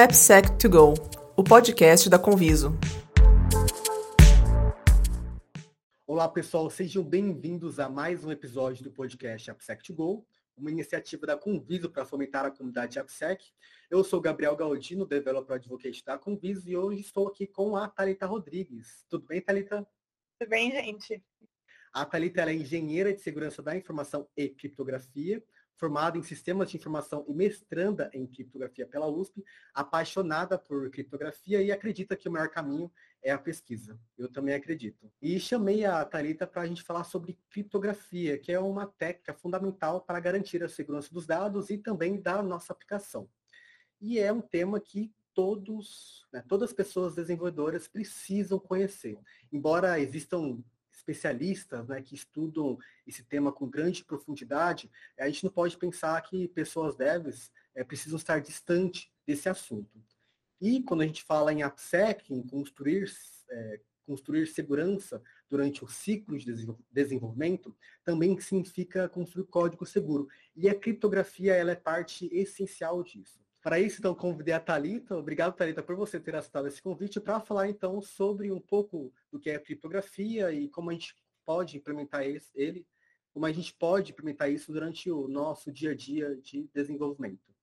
AppSec2Go, o podcast da Conviso. Olá, pessoal, sejam bem-vindos a mais um episódio do podcast AppSec2Go, uma iniciativa da Conviso para fomentar a comunidade AppSec. Eu sou Gabriel Galdino, Developer Advocate da Conviso, e hoje estou aqui com a Thalita Rodrigues. Tudo bem, Thalita? Tudo bem, gente. A Thalita é engenheira de segurança da informação e criptografia, formada em sistemas de informação e mestranda em criptografia pela USP, apaixonada por criptografia e acredita que o maior caminho é a pesquisa. Eu também acredito. E chamei a Thalita para a gente falar sobre criptografia, que é uma técnica fundamental para garantir a segurança dos dados e também da nossa aplicação. E é um tema que todos, né, todas as pessoas desenvolvedoras precisam conhecer. Embora existam especialistas né, que estudam esse tema com grande profundidade, a gente não pode pensar que pessoas devs é, precisam estar distante desse assunto. E quando a gente fala em AppSec, em construir, é, construir segurança durante o ciclo de desenvolvimento, também significa construir código seguro. E a criptografia ela é parte essencial disso. Para isso, então, convidei a Thalita. Obrigado, Thalita, por você ter aceitado esse convite para falar, então, sobre um pouco do que é criptografia e como a gente pode implementar ele, como a gente pode implementar isso durante o nosso dia a dia de desenvolvimento.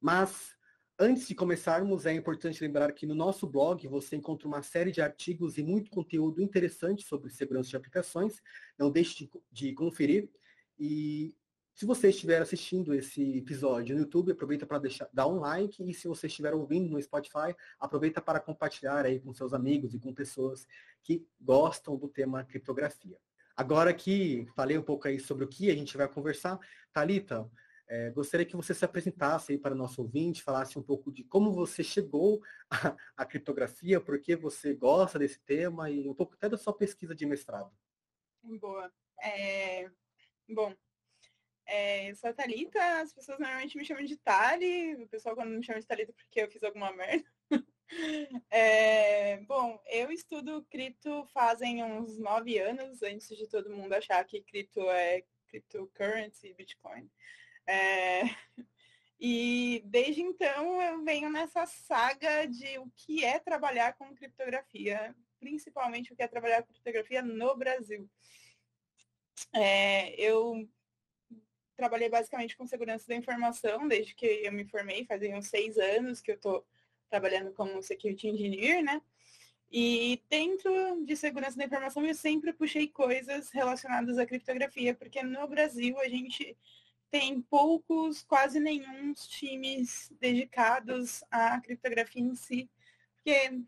Mas, antes de começarmos, é importante lembrar que no nosso blog você encontra uma série de artigos e muito conteúdo interessante sobre segurança de aplicações. Não deixe de, de conferir. E se você estiver assistindo esse episódio no YouTube, aproveita para dar um like e se você estiver ouvindo no Spotify, aproveita para compartilhar aí com seus amigos e com pessoas que gostam do tema criptografia. Agora que falei um pouco aí sobre o que a gente vai conversar, Talita, é, gostaria que você se apresentasse aí para o nosso ouvinte, falasse um pouco de como você chegou à, à criptografia, por que você gosta desse tema e um pouco até da sua pesquisa de mestrado. Boa. É... Bom, é, eu sou a Thalita, as pessoas normalmente me chamam de Tali, o pessoal quando me chama de Thalita porque eu fiz alguma merda. É, bom, eu estudo cripto fazem uns nove anos, antes de todo mundo achar que cripto é cryptocurrency, Bitcoin. É, e desde então eu venho nessa saga de o que é trabalhar com criptografia, principalmente o que é trabalhar com criptografia no Brasil. É, eu trabalhei basicamente com segurança da informação desde que eu me formei, fazem uns seis anos que eu estou trabalhando como security engineer, né? E dentro de segurança da informação eu sempre puxei coisas relacionadas à criptografia, porque no Brasil a gente tem poucos, quase nenhum times dedicados à criptografia em si, porque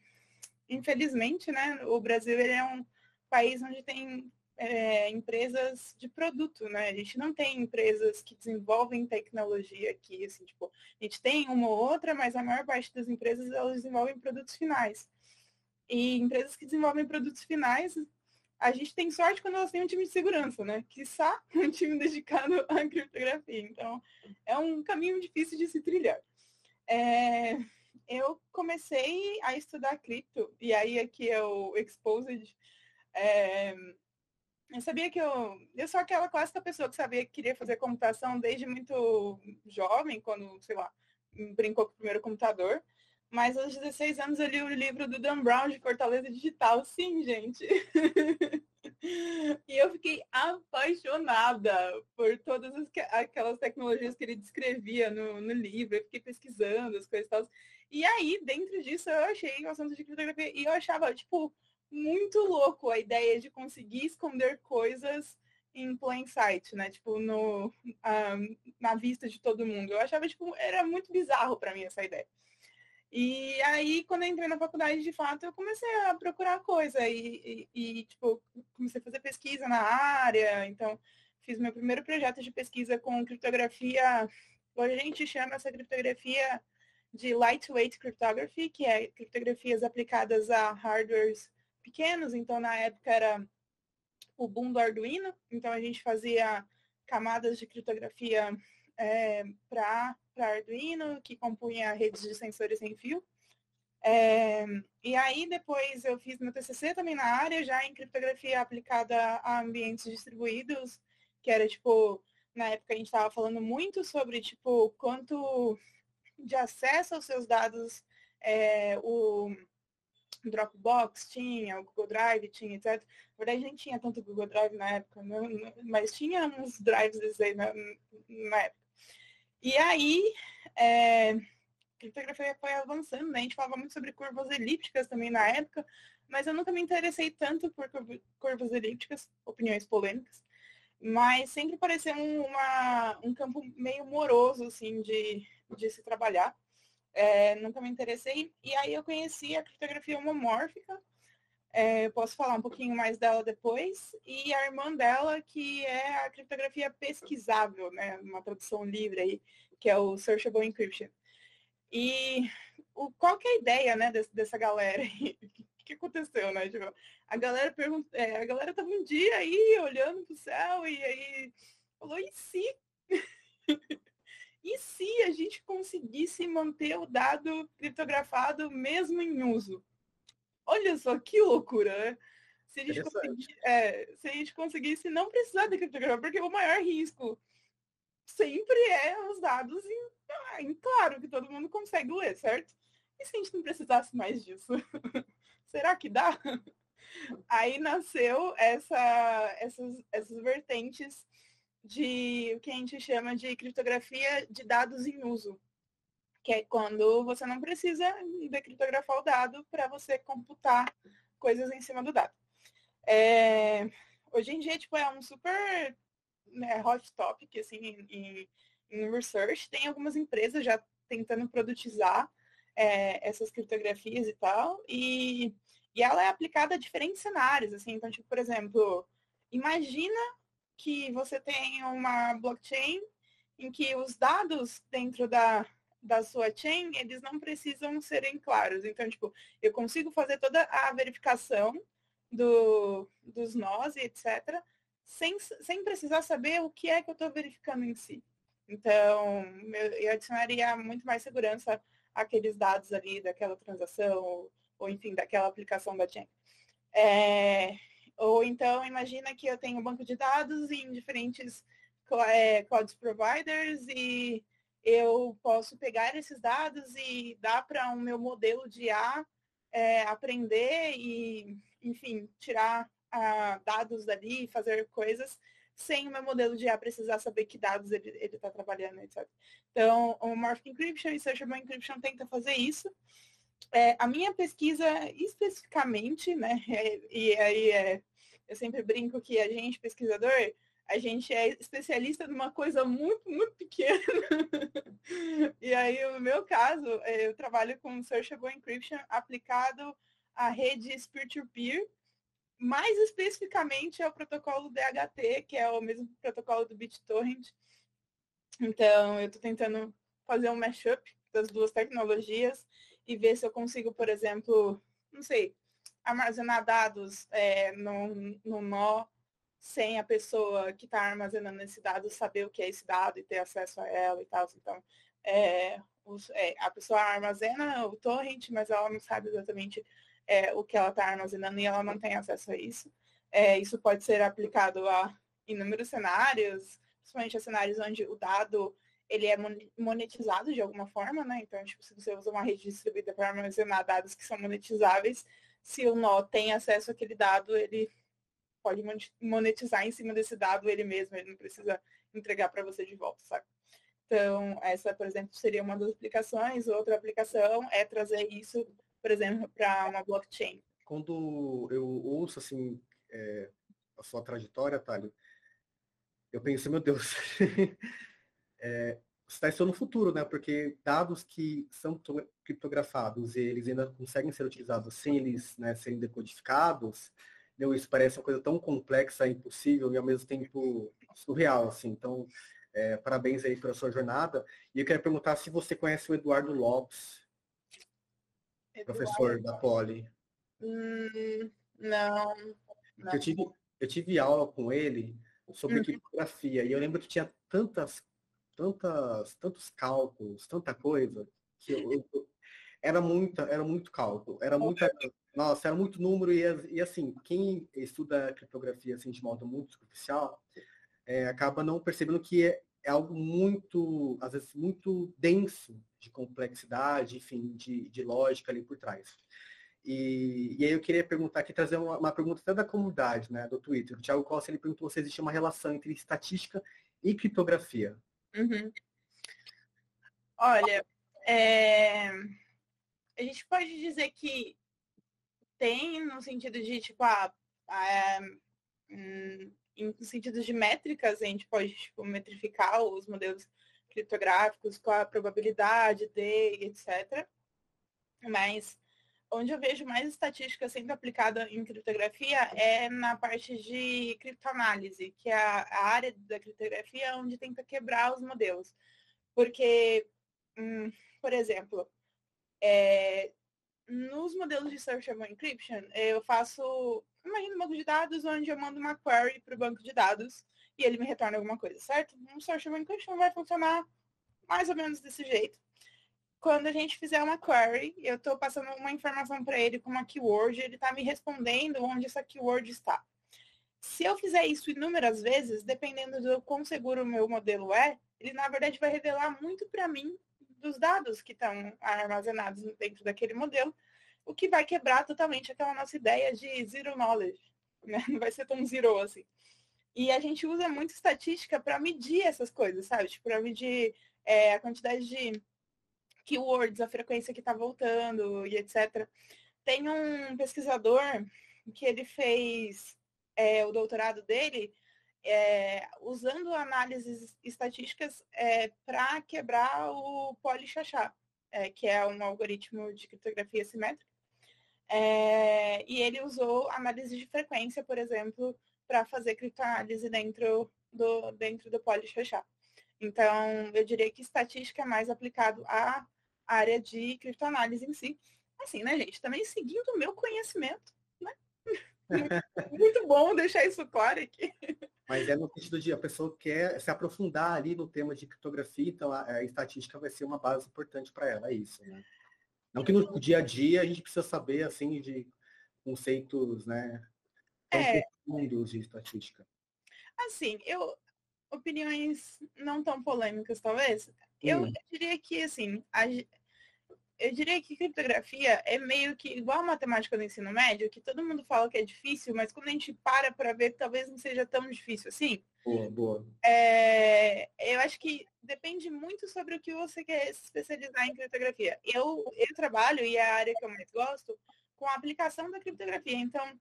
infelizmente, né, o Brasil ele é um país onde tem é, empresas de produto, né? A gente não tem empresas que desenvolvem tecnologia aqui, assim, tipo, a gente tem uma ou outra, mas a maior parte das empresas elas desenvolvem produtos finais. E empresas que desenvolvem produtos finais, a gente tem sorte quando elas têm um time de segurança, né? Quiçá um time dedicado à criptografia. Então, é um caminho difícil de se trilhar. É, eu comecei a estudar cripto, e aí aqui é o Exposed. É, eu sabia que eu. Eu sou aquela clássica pessoa que sabia que queria fazer computação desde muito jovem, quando, sei lá, brincou com o primeiro computador. Mas aos 16 anos eu li o livro do Dan Brown de Fortaleza Digital. Sim, gente. e eu fiquei apaixonada por todas as, aquelas tecnologias que ele descrevia no, no livro. Eu fiquei pesquisando as coisas e tal. E aí, dentro disso, eu achei o assunto de criptografia. E eu achava, tipo, muito louco a ideia de conseguir esconder coisas em plain sight, né? Tipo, no, um, na vista de todo mundo. Eu achava, tipo, era muito bizarro para mim essa ideia. E aí, quando eu entrei na faculdade, de fato, eu comecei a procurar coisa e, e, e, tipo, comecei a fazer pesquisa na área. Então, fiz meu primeiro projeto de pesquisa com criptografia. Hoje a gente chama essa criptografia de lightweight cryptography, que é criptografias aplicadas a hardwares pequenos, então na época era o boom do Arduino, então a gente fazia camadas de criptografia é, para Arduino, que compunha redes de sensores sem fio. É, e aí depois eu fiz meu TCC também na área, já em criptografia aplicada a ambientes distribuídos, que era tipo, na época a gente estava falando muito sobre tipo quanto de acesso aos seus dados, é, o Dropbox tinha, o Google Drive tinha, etc. Na verdade, nem tinha tanto Google Drive na época, né? mas tinha uns drives aí na, na época. E aí, é, criptografia foi avançando, né? A gente falava muito sobre curvas elípticas também na época, mas eu nunca me interessei tanto por curvas elípticas, opiniões polêmicas, mas sempre pareceu uma, um campo meio moroso, assim, de, de se trabalhar. É, nunca me interessei. E aí eu conheci a criptografia homomórfica. É, eu posso falar um pouquinho mais dela depois. E a irmã dela, que é a criptografia pesquisável, né? Uma tradução livre aí, que é o Searchable Encryption. E o, qual que é a ideia, né, desse, dessa galera aí? que aconteceu, né? Tipo, a galera pergunta, é, a galera tava um dia aí olhando pro céu e aí falou, e se? e se a gente conseguisse manter o dado criptografado mesmo em uso? Olha só que loucura, né? Se a gente, conseguisse, é, se a gente conseguisse não precisar de criptografia, porque o maior risco sempre é os dados em, ah, em claro, que todo mundo consegue ler, certo? E se a gente não precisasse mais disso? será que dá? Aí nasceu essa, essas, essas vertentes de o que a gente chama de criptografia de dados em uso, que é quando você não precisa decriptografar o dado para você computar coisas em cima do dado. É, hoje em dia, tipo, é um super né, hot topic, assim, em, em, research. Tem algumas empresas já tentando produtizar é, essas criptografias e tal, e, e ela é aplicada a diferentes cenários, assim, então, tipo, por exemplo, imagina que você tem uma blockchain em que os dados dentro da, da sua chain, eles não precisam serem claros. Então, tipo, eu consigo fazer toda a verificação do, dos nós e etc., sem, sem precisar saber o que é que eu estou verificando em si. Então, eu, eu adicionaria muito mais segurança aqueles dados ali daquela transação, ou, ou enfim, daquela aplicação da chain. É, ou então, imagina que eu tenho um banco de dados em diferentes é, cloud providers e eu posso pegar esses dados e dar para o um meu modelo de IA é, aprender e, enfim, tirar dados dali, fazer coisas sem o meu modelo de IA precisar saber que dados ele está trabalhando, etc. Então, o Morphic Encryption e Searchable Encryption tenta fazer isso. É, a minha pesquisa especificamente, né, é, e aí é, eu sempre brinco que a gente, pesquisador, a gente é especialista numa coisa muito, muito pequena. e aí, no meu caso, é, eu trabalho com Searchable Encryption aplicado à rede peer-to-peer, -peer, mais especificamente é o protocolo DHT, que é o mesmo protocolo do BitTorrent. Então, eu estou tentando fazer um mashup das duas tecnologias e ver se eu consigo, por exemplo, não sei, armazenar dados é, no, nó sem a pessoa que está armazenando esse dado saber o que é esse dado e ter acesso a ela e tal. Então, é, os, é, a pessoa armazena o torrent, mas ela não sabe exatamente é, o que ela está armazenando e ela não tem acesso a isso. É, isso pode ser aplicado a inúmeros cenários, principalmente a cenários onde o dado ele é monetizado de alguma forma, né? Então, tipo, se você usa uma rede distribuída para armazenar dados que são monetizáveis, se o nó tem acesso àquele dado, ele pode monetizar em cima desse dado ele mesmo, ele não precisa entregar para você de volta, sabe? Então, essa, por exemplo, seria uma das aplicações. Outra aplicação é trazer isso por exemplo, para uma blockchain? Quando eu ouço assim é, a sua trajetória, Thalio, eu penso, meu Deus, é, está no futuro, né? Porque dados que são criptografados e eles ainda conseguem ser utilizados sem eles né, serem decodificados, meu, isso parece uma coisa tão complexa, impossível e ao mesmo tempo surreal, assim. Então, é, parabéns aí pela sua jornada. E eu quero perguntar se você conhece o Eduardo Lopes, professor da Poli? Hum, não. não. Eu, tive, eu tive aula com ele sobre uhum. e eu lembro que tinha tantas, tantas, tantos cálculos, tanta coisa, que eu, eu, era muita, era muito cálculo, era muita, nossa, era muito número e, e assim, quem estuda criptografia assim, de modo muito superficial, é, acaba não percebendo que é, é algo muito, às vezes, muito denso de complexidade, enfim, de, de lógica ali por trás. E, e, aí eu queria perguntar aqui, trazer uma, uma, pergunta até da comunidade, né, do Twitter. O Thiago Costa, ele perguntou se existe uma relação entre estatística e criptografia. Uhum. Olha, é... a gente pode dizer que tem no sentido de, tipo, a, a hum, em sentido de métricas, a gente pode tipo, metrificar os modelos criptográficos com a probabilidade de, etc. Mas onde eu vejo mais estatística sendo aplicada em criptografia é na parte de criptoanálise, que é a, área da criptografia onde tenta quebrar os modelos. Porque, hum, por exemplo, é, nos modelos de Searchable Encryption, eu faço, imagina um banco de dados onde eu mando uma query para o banco de dados e ele me retorna alguma coisa, certo? Um Searchable Encryption vai funcionar mais ou menos desse jeito. Quando a gente fizer uma query, eu estou passando uma informação para ele com uma keyword, ele está me respondendo onde essa keyword está. Se eu fizer isso inúmeras vezes, dependendo do quão seguro o meu modelo é, ele na verdade vai revelar muito para mim dos dados que estão armazenados dentro daquele modelo, o que vai quebrar totalmente aquela nossa ideia de zero knowledge. Né? Não vai ser tão zero assim. E a gente usa muito estatística para medir essas coisas, sabe? Tipo, para medir é, a quantidade de keywords, a frequência que está voltando e etc. Tem um pesquisador que ele fez é, o doutorado dele é, usando análises estatísticas é, para quebrar o Polychachá, é, que é um algoritmo de criptografia simétrica. É, e ele usou análise de frequência, por exemplo, para fazer criptoanálise dentro do, dentro do Polychachá. Então, eu diria que estatística é mais aplicado à área de criptoanálise em si. Assim, né, gente? Também seguindo o meu conhecimento, né? Muito bom deixar isso claro aqui. Mas é no sentido de a pessoa quer se aprofundar ali no tema de criptografia, então a, a estatística vai ser uma base importante para ela, é isso, né? Não que no dia a dia a gente precisa saber, assim, de conceitos, né, tão é, profundos de estatística. Assim, eu, opiniões não tão polêmicas, talvez, hum. eu, eu diria que, assim, a, eu diria que criptografia é meio que igual a matemática do ensino médio, que todo mundo fala que é difícil, mas quando a gente para para ver, talvez não seja tão difícil assim. Boa, boa. É, eu acho que depende muito sobre o que você quer se especializar em criptografia. Eu, eu trabalho, e é a área que eu mais gosto, com a aplicação da criptografia. Então,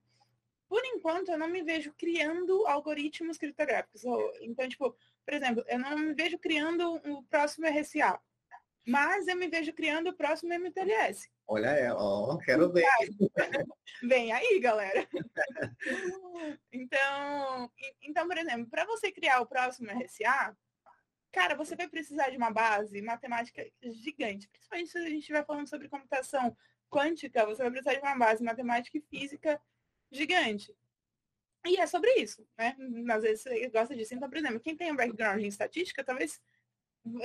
por enquanto, eu não me vejo criando algoritmos criptográficos. Então, tipo, por exemplo, eu não me vejo criando o próximo RSA mas eu me vejo criando o próximo MTLS. Olha, é, ó, quero ver. Vem aí, galera. então, então, por exemplo, para você criar o próximo RSA, cara, você vai precisar de uma base matemática gigante. Principalmente se a gente estiver falando sobre computação quântica, você vai precisar de uma base matemática e física gigante. E é sobre isso, né? Às vezes você gosta disso. Então, por exemplo, quem tem um background em estatística, talvez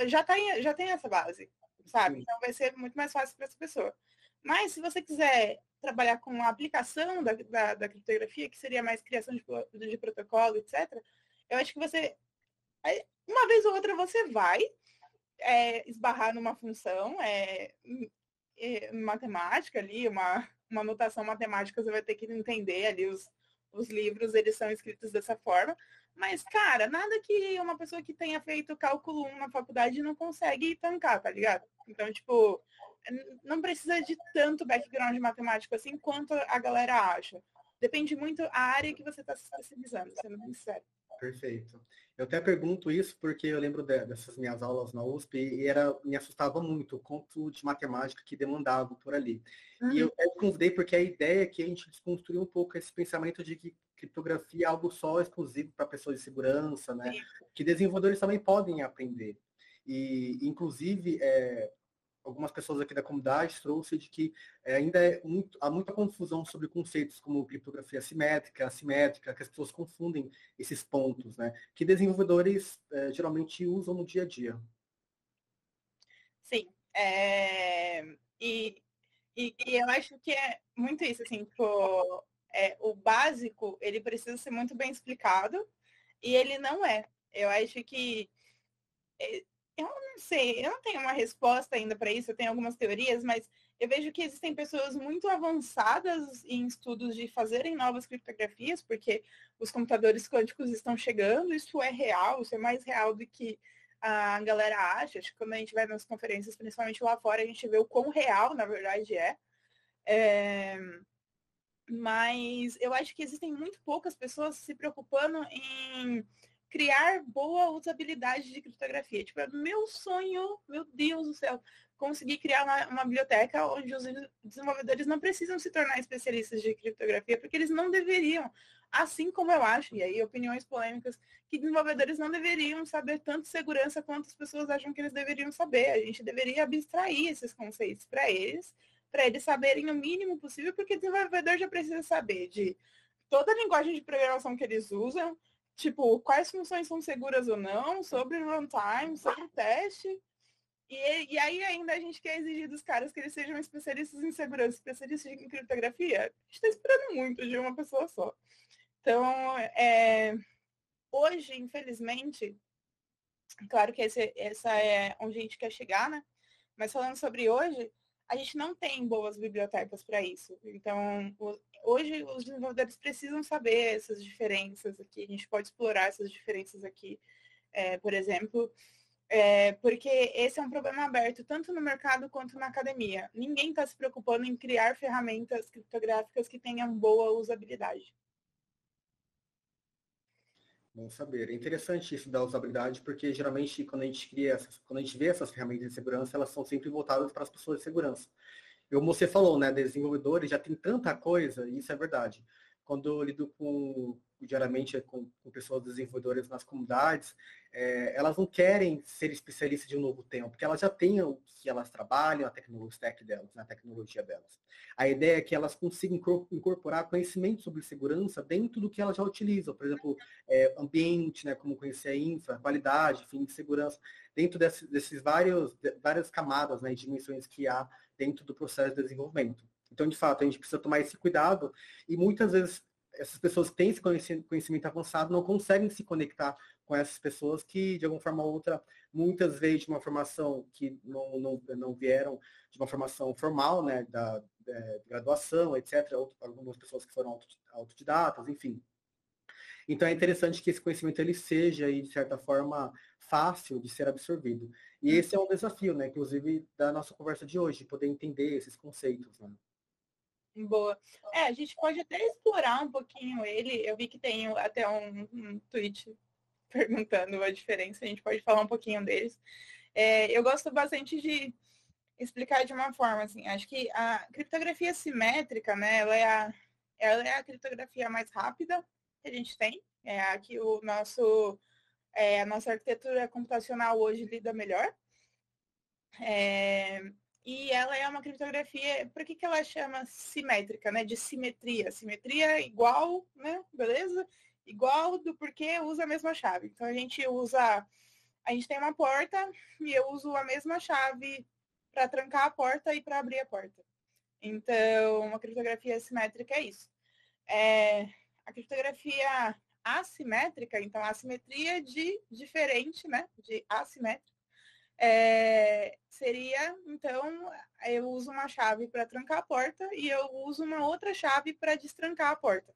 já tem, já tem essa base, sabe? Então vai ser muito mais fácil para essa pessoa. Mas se você quiser trabalhar com a aplicação da, da, da criptografia, que seria mais criação de, de, protocolo, etc., eu acho que você, uma vez ou outra, você vai é, esbarrar numa função é, é, matemática ali, uma, uma notação matemática, você vai ter que entender ali os, os livros, eles são escritos dessa forma, mas, cara, nada que uma pessoa que tenha feito cálculo 1 na faculdade não consegue tancar, tá ligado? Então, tipo, não precisa de tanto background matemático assim quanto a galera acha. Depende muito a área que você está se especializando, sendo bem sincero. Perfeito. Eu até pergunto isso porque eu lembro de, dessas minhas aulas na USP e era, me assustava muito o quanto de matemática que demandava por ali. Uhum. E eu até convidei porque a ideia é que a gente desconstruir um pouco esse pensamento de que criptografia é algo só exclusivo para pessoas de segurança, né? Que desenvolvedores também podem aprender. E, inclusive, é, algumas pessoas aqui da comunidade trouxe de que é, ainda é muito, há muita confusão sobre conceitos como criptografia simétrica, assimétrica, que as pessoas confundem esses pontos, né? Que desenvolvedores é, geralmente usam no dia a dia. Sim. É, e, e, e, eu acho que é muito isso, assim, tipo, é, o básico, ele precisa ser muito bem explicado, e ele não é. Eu acho que é, eu não sei, eu não tenho uma resposta ainda para isso, eu tenho algumas teorias, mas eu vejo que existem pessoas muito avançadas em estudos de fazerem novas criptografias, porque os computadores quânticos estão chegando, isso é real, isso é mais real do que a galera acha. Acho que quando a gente vai nas conferências, principalmente lá fora, a gente vê o quão real, na verdade, é. é... Mas eu acho que existem muito poucas pessoas se preocupando em criar boa usabilidade de criptografia. Tipo, é meu sonho, meu Deus do céu, conseguir criar uma, uma, biblioteca onde os desenvolvedores não precisam se tornar especialistas de criptografia, porque eles não deveriam. Assim como eu acho, e aí opiniões polêmicas, que desenvolvedores não deveriam saber tanto segurança quanto as pessoas acham que eles deveriam saber. A gente deveria abstrair esses conceitos para eles, para eles saberem o mínimo possível, porque o desenvolvedor já precisa saber de toda a linguagem de programação que eles usam, tipo, quais funções são seguras ou não, sobre runtime, sobre teste. E, e aí ainda a gente quer exigir dos caras que eles sejam especialistas em segurança, especialistas em criptografia. A gente está esperando muito de uma pessoa só. Então, é, hoje, infelizmente, claro que esse, essa é onde a gente quer chegar, né? Mas falando sobre hoje, a gente não tem boas bibliotecas para isso. Então, hoje os desenvolvedores precisam saber essas diferenças aqui. A gente pode explorar essas diferenças aqui, é, por exemplo, é, porque esse é um problema aberto tanto no mercado quanto na academia. Ninguém está se preocupando em criar ferramentas criptográficas que tenham boa usabilidade. Bom saber. É interessante isso da usabilidade, porque geralmente quando a gente cria, essas, quando a gente vê essas ferramentas de segurança, elas são sempre voltadas para as pessoas de segurança. E como você falou, né, desenvolvedores já tem tanta coisa, e isso é verdade. Quando eu lido com diariamente com, com pessoas desenvolvedoras nas comunidades, é, elas não querem ser especialistas de um novo tema, porque elas já têm o que elas trabalham, a tecnologia delas, né, a tecnologia delas. A ideia é que elas consigam incorporar conhecimento sobre segurança dentro do que elas já utilizam, por exemplo, é, ambiente, né, como conhecer a infra, qualidade, fim de segurança, dentro desse, desses vários, várias camadas né, e dimensões que há dentro do processo de desenvolvimento. Então, de fato, a gente precisa tomar esse cuidado e muitas vezes essas pessoas que têm esse conhecimento avançado não conseguem se conectar com essas pessoas que, de alguma forma ou outra, muitas vezes de uma formação que não, não, não vieram de uma formação formal, né, da, da graduação, etc., algumas pessoas que foram autodidatas, enfim. Então é interessante que esse conhecimento ele seja, de certa forma, fácil de ser absorvido. E esse é um desafio, né, inclusive, da nossa conversa de hoje, poder entender esses conceitos. Né? Boa. É, a gente pode até explorar um pouquinho ele. Eu vi que tem até um, um tweet perguntando a diferença, a gente pode falar um pouquinho deles. É, eu gosto bastante de explicar de uma forma, assim, acho que a criptografia simétrica, né, ela é a, ela é a criptografia mais rápida que a gente tem, é a que o nosso, é, a nossa arquitetura computacional hoje lida melhor. É, e ela é uma criptografia, por que, que ela chama simétrica, né? De simetria. Simetria igual, né? Beleza? Igual do porquê usa a mesma chave. Então a gente usa, a gente tem uma porta e eu uso a mesma chave para trancar a porta e para abrir a porta. Então, uma criptografia simétrica é isso. É, a criptografia assimétrica, então a simetria de diferente, né? De assimétrica é, seria, então, eu uso uma chave para trancar a porta e eu uso uma outra chave para destrancar a porta.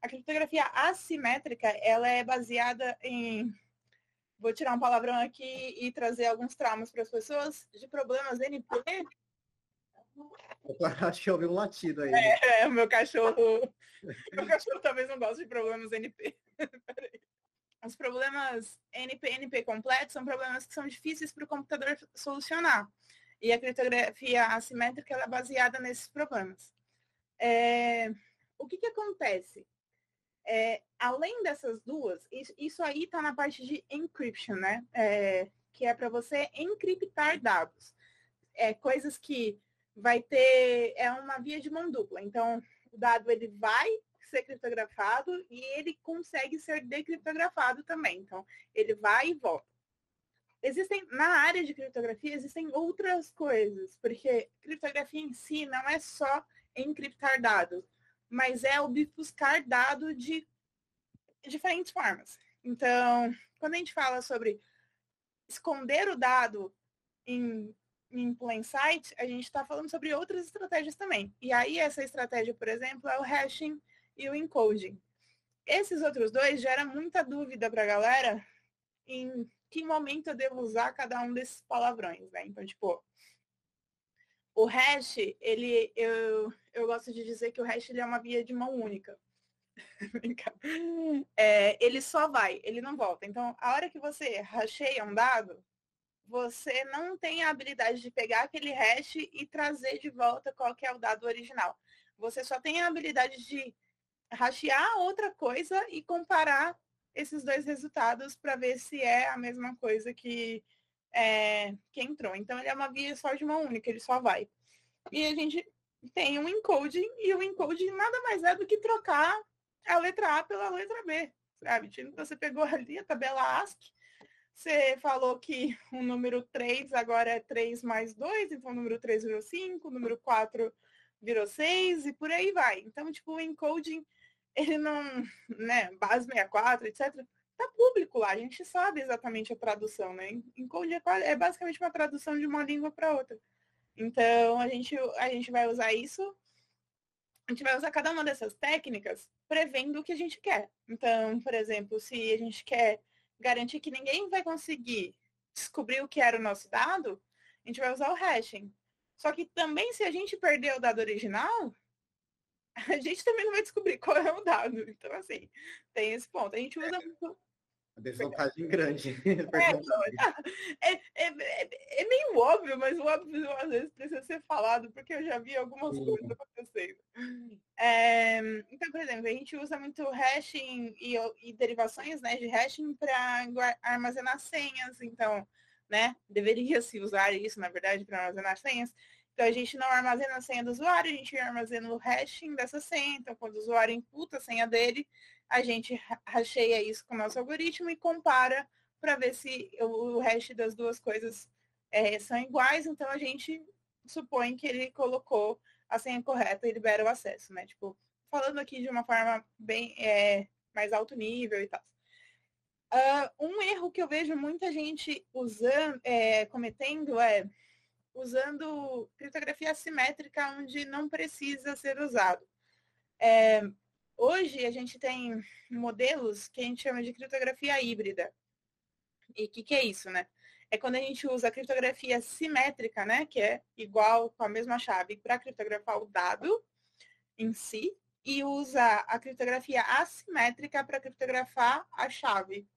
A criptografia assimétrica, ela é baseada em... Vou tirar um palavrão aqui e trazer alguns traumas para as pessoas de problemas NP. Acho que eu ouvi um latido aí. É, o meu cachorro... meu cachorro talvez não goste de problemas NP. Peraí os problemas NP-NP completos são problemas que são difíceis para o computador solucionar. E a criptografia assimétrica é baseada nesses problemas. É, o que, que acontece? É, além dessas duas, isso, aí está na parte de encryption, né? É, que é para você encriptar dados. É, coisas que vai ter, é uma via de mão dupla. Então, o dado ele vai ser criptografado e ele consegue ser decriptografado também. Então, ele vai e volta. Existem, na área de criptografia, existem outras coisas, porque criptografia em si não é só encriptar dados, mas é obfuscar dado de diferentes formas. Então, quando a gente fala sobre esconder o dado em, em plain sight, a gente está falando sobre outras estratégias também. E aí essa estratégia, por exemplo, é o hashing e o encoding. Esses outros dois geram muita dúvida para a galera em que momento eu devo usar cada um desses palavrões, né? Então, tipo, o hash, ele, eu, eu gosto de dizer que o hash ele é uma via de mão única. é, ele só vai, ele não volta. Então, a hora que você hasheia um dado, você não tem a habilidade de pegar aquele hash e trazer de volta qual que é o dado original. Você só tem a habilidade de hashear outra coisa e comparar esses dois resultados para ver se é a mesma coisa que, é, que entrou. Então, ele é uma via só de uma única, ele só vai. E a gente tem um encoding, e o encoding nada mais é do que trocar a letra A pela letra B, sabe? Tipo, você pegou ali a tabela ASCII, você falou que o número 3 agora é 3 mais 2, então o número 3 virou 5, o número 4 virou 6 e por aí vai. Então, tipo, o encoding ele não, né, base 64, etc., tá público lá, a gente sabe exatamente a tradução, né? Encode é, é basicamente uma tradução de uma língua para outra. Então, a gente, a gente vai usar isso, a gente vai usar cada uma dessas técnicas prevendo o que a gente quer. Então, por exemplo, se a gente quer garantir que ninguém vai conseguir descobrir o que era o nosso dado, a gente vai usar o hashing. Só que também, se a gente perder o dado original, a gente também não vai descobrir qual é o dado. Então, assim, tem esse ponto. A gente usa muito. A desvantagem grande. É, é, é, é, meio óbvio, mas o óbvio às vezes precisa ser falado, porque eu já vi algumas Sim. coisas acontecendo. É, então, por exemplo, a gente usa muito hashing e, e derivações né, de hashing para armazenar senhas. Então, né, deveria se usar isso, na verdade, para armazenar senhas. Então, a gente não armazena a senha do usuário, a gente armazena o hashing dessa senha. Então, quando o usuário imputa a senha dele, a gente hasheia isso com o nosso algoritmo e compara para ver se o hash das duas coisas é, são iguais. Então, a gente supõe que ele colocou a senha correta e libera o acesso, né? Tipo, falando aqui de uma forma bem é, mais alto nível e tal. Uh, um erro que eu vejo muita gente usando, é, cometendo é usando criptografia assimétrica onde não precisa ser usado. É, hoje a gente tem modelos que a gente chama de criptografia híbrida. E o que, que é isso, né? É quando a gente usa a criptografia simétrica, né? Que é igual com a mesma chave para criptografar o dado em si, e usa a criptografia assimétrica para criptografar a chave,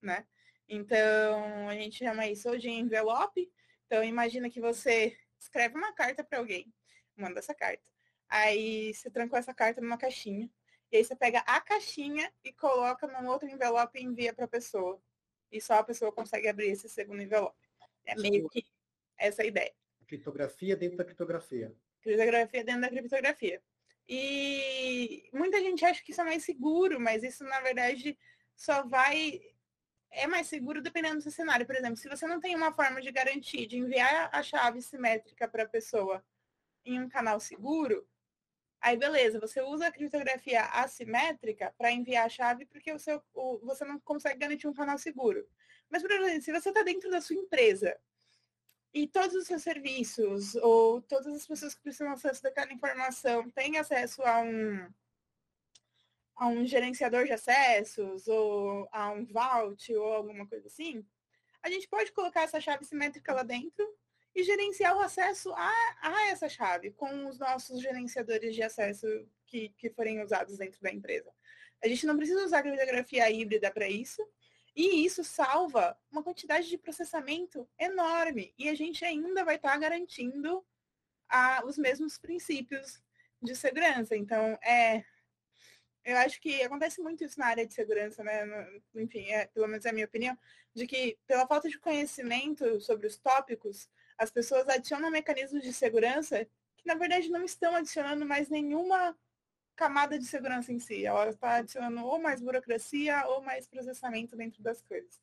né? Então, a gente chama isso de envelope, então, imagina que você escreve uma carta para alguém, manda essa carta. Aí você trancou essa carta numa caixinha. E aí você pega a caixinha e coloca num outro envelope e envia para a pessoa. E só a pessoa consegue abrir esse segundo envelope. É meio que essa ideia. Criptografia dentro da criptografia. Criptografia dentro da criptografia. E muita gente acha que isso é mais seguro, mas isso na verdade só vai é mais seguro dependendo do cenário. Por exemplo, se você não tem uma forma de garantir, de enviar a chave simétrica para a pessoa em um canal seguro, aí beleza, você usa a criptografia assimétrica para enviar a chave porque o seu, o, você não consegue garantir um canal seguro. Mas, por exemplo, se você está dentro da sua empresa e todos os seus serviços ou todas as pessoas que precisam acesso daquela informação têm acesso a um a um gerenciador de acessos ou a um vault ou alguma coisa assim, a gente pode colocar essa chave simétrica lá dentro e gerenciar o acesso a, a essa chave com os nossos gerenciadores de acesso que, que forem usados dentro da empresa. A gente não precisa usar criptografia híbrida para isso, e isso salva uma quantidade de processamento enorme. E a gente ainda vai estar tá garantindo a, os mesmos princípios de segurança. Então, é, eu acho que acontece muito isso na área de segurança, né? Enfim, é, pelo menos é a minha opinião, de que pela falta de conhecimento sobre os tópicos, as pessoas adicionam mecanismos de segurança que na verdade não estão adicionando mais nenhuma camada de segurança em si. Ela está adicionando ou mais burocracia ou mais processamento dentro das coisas.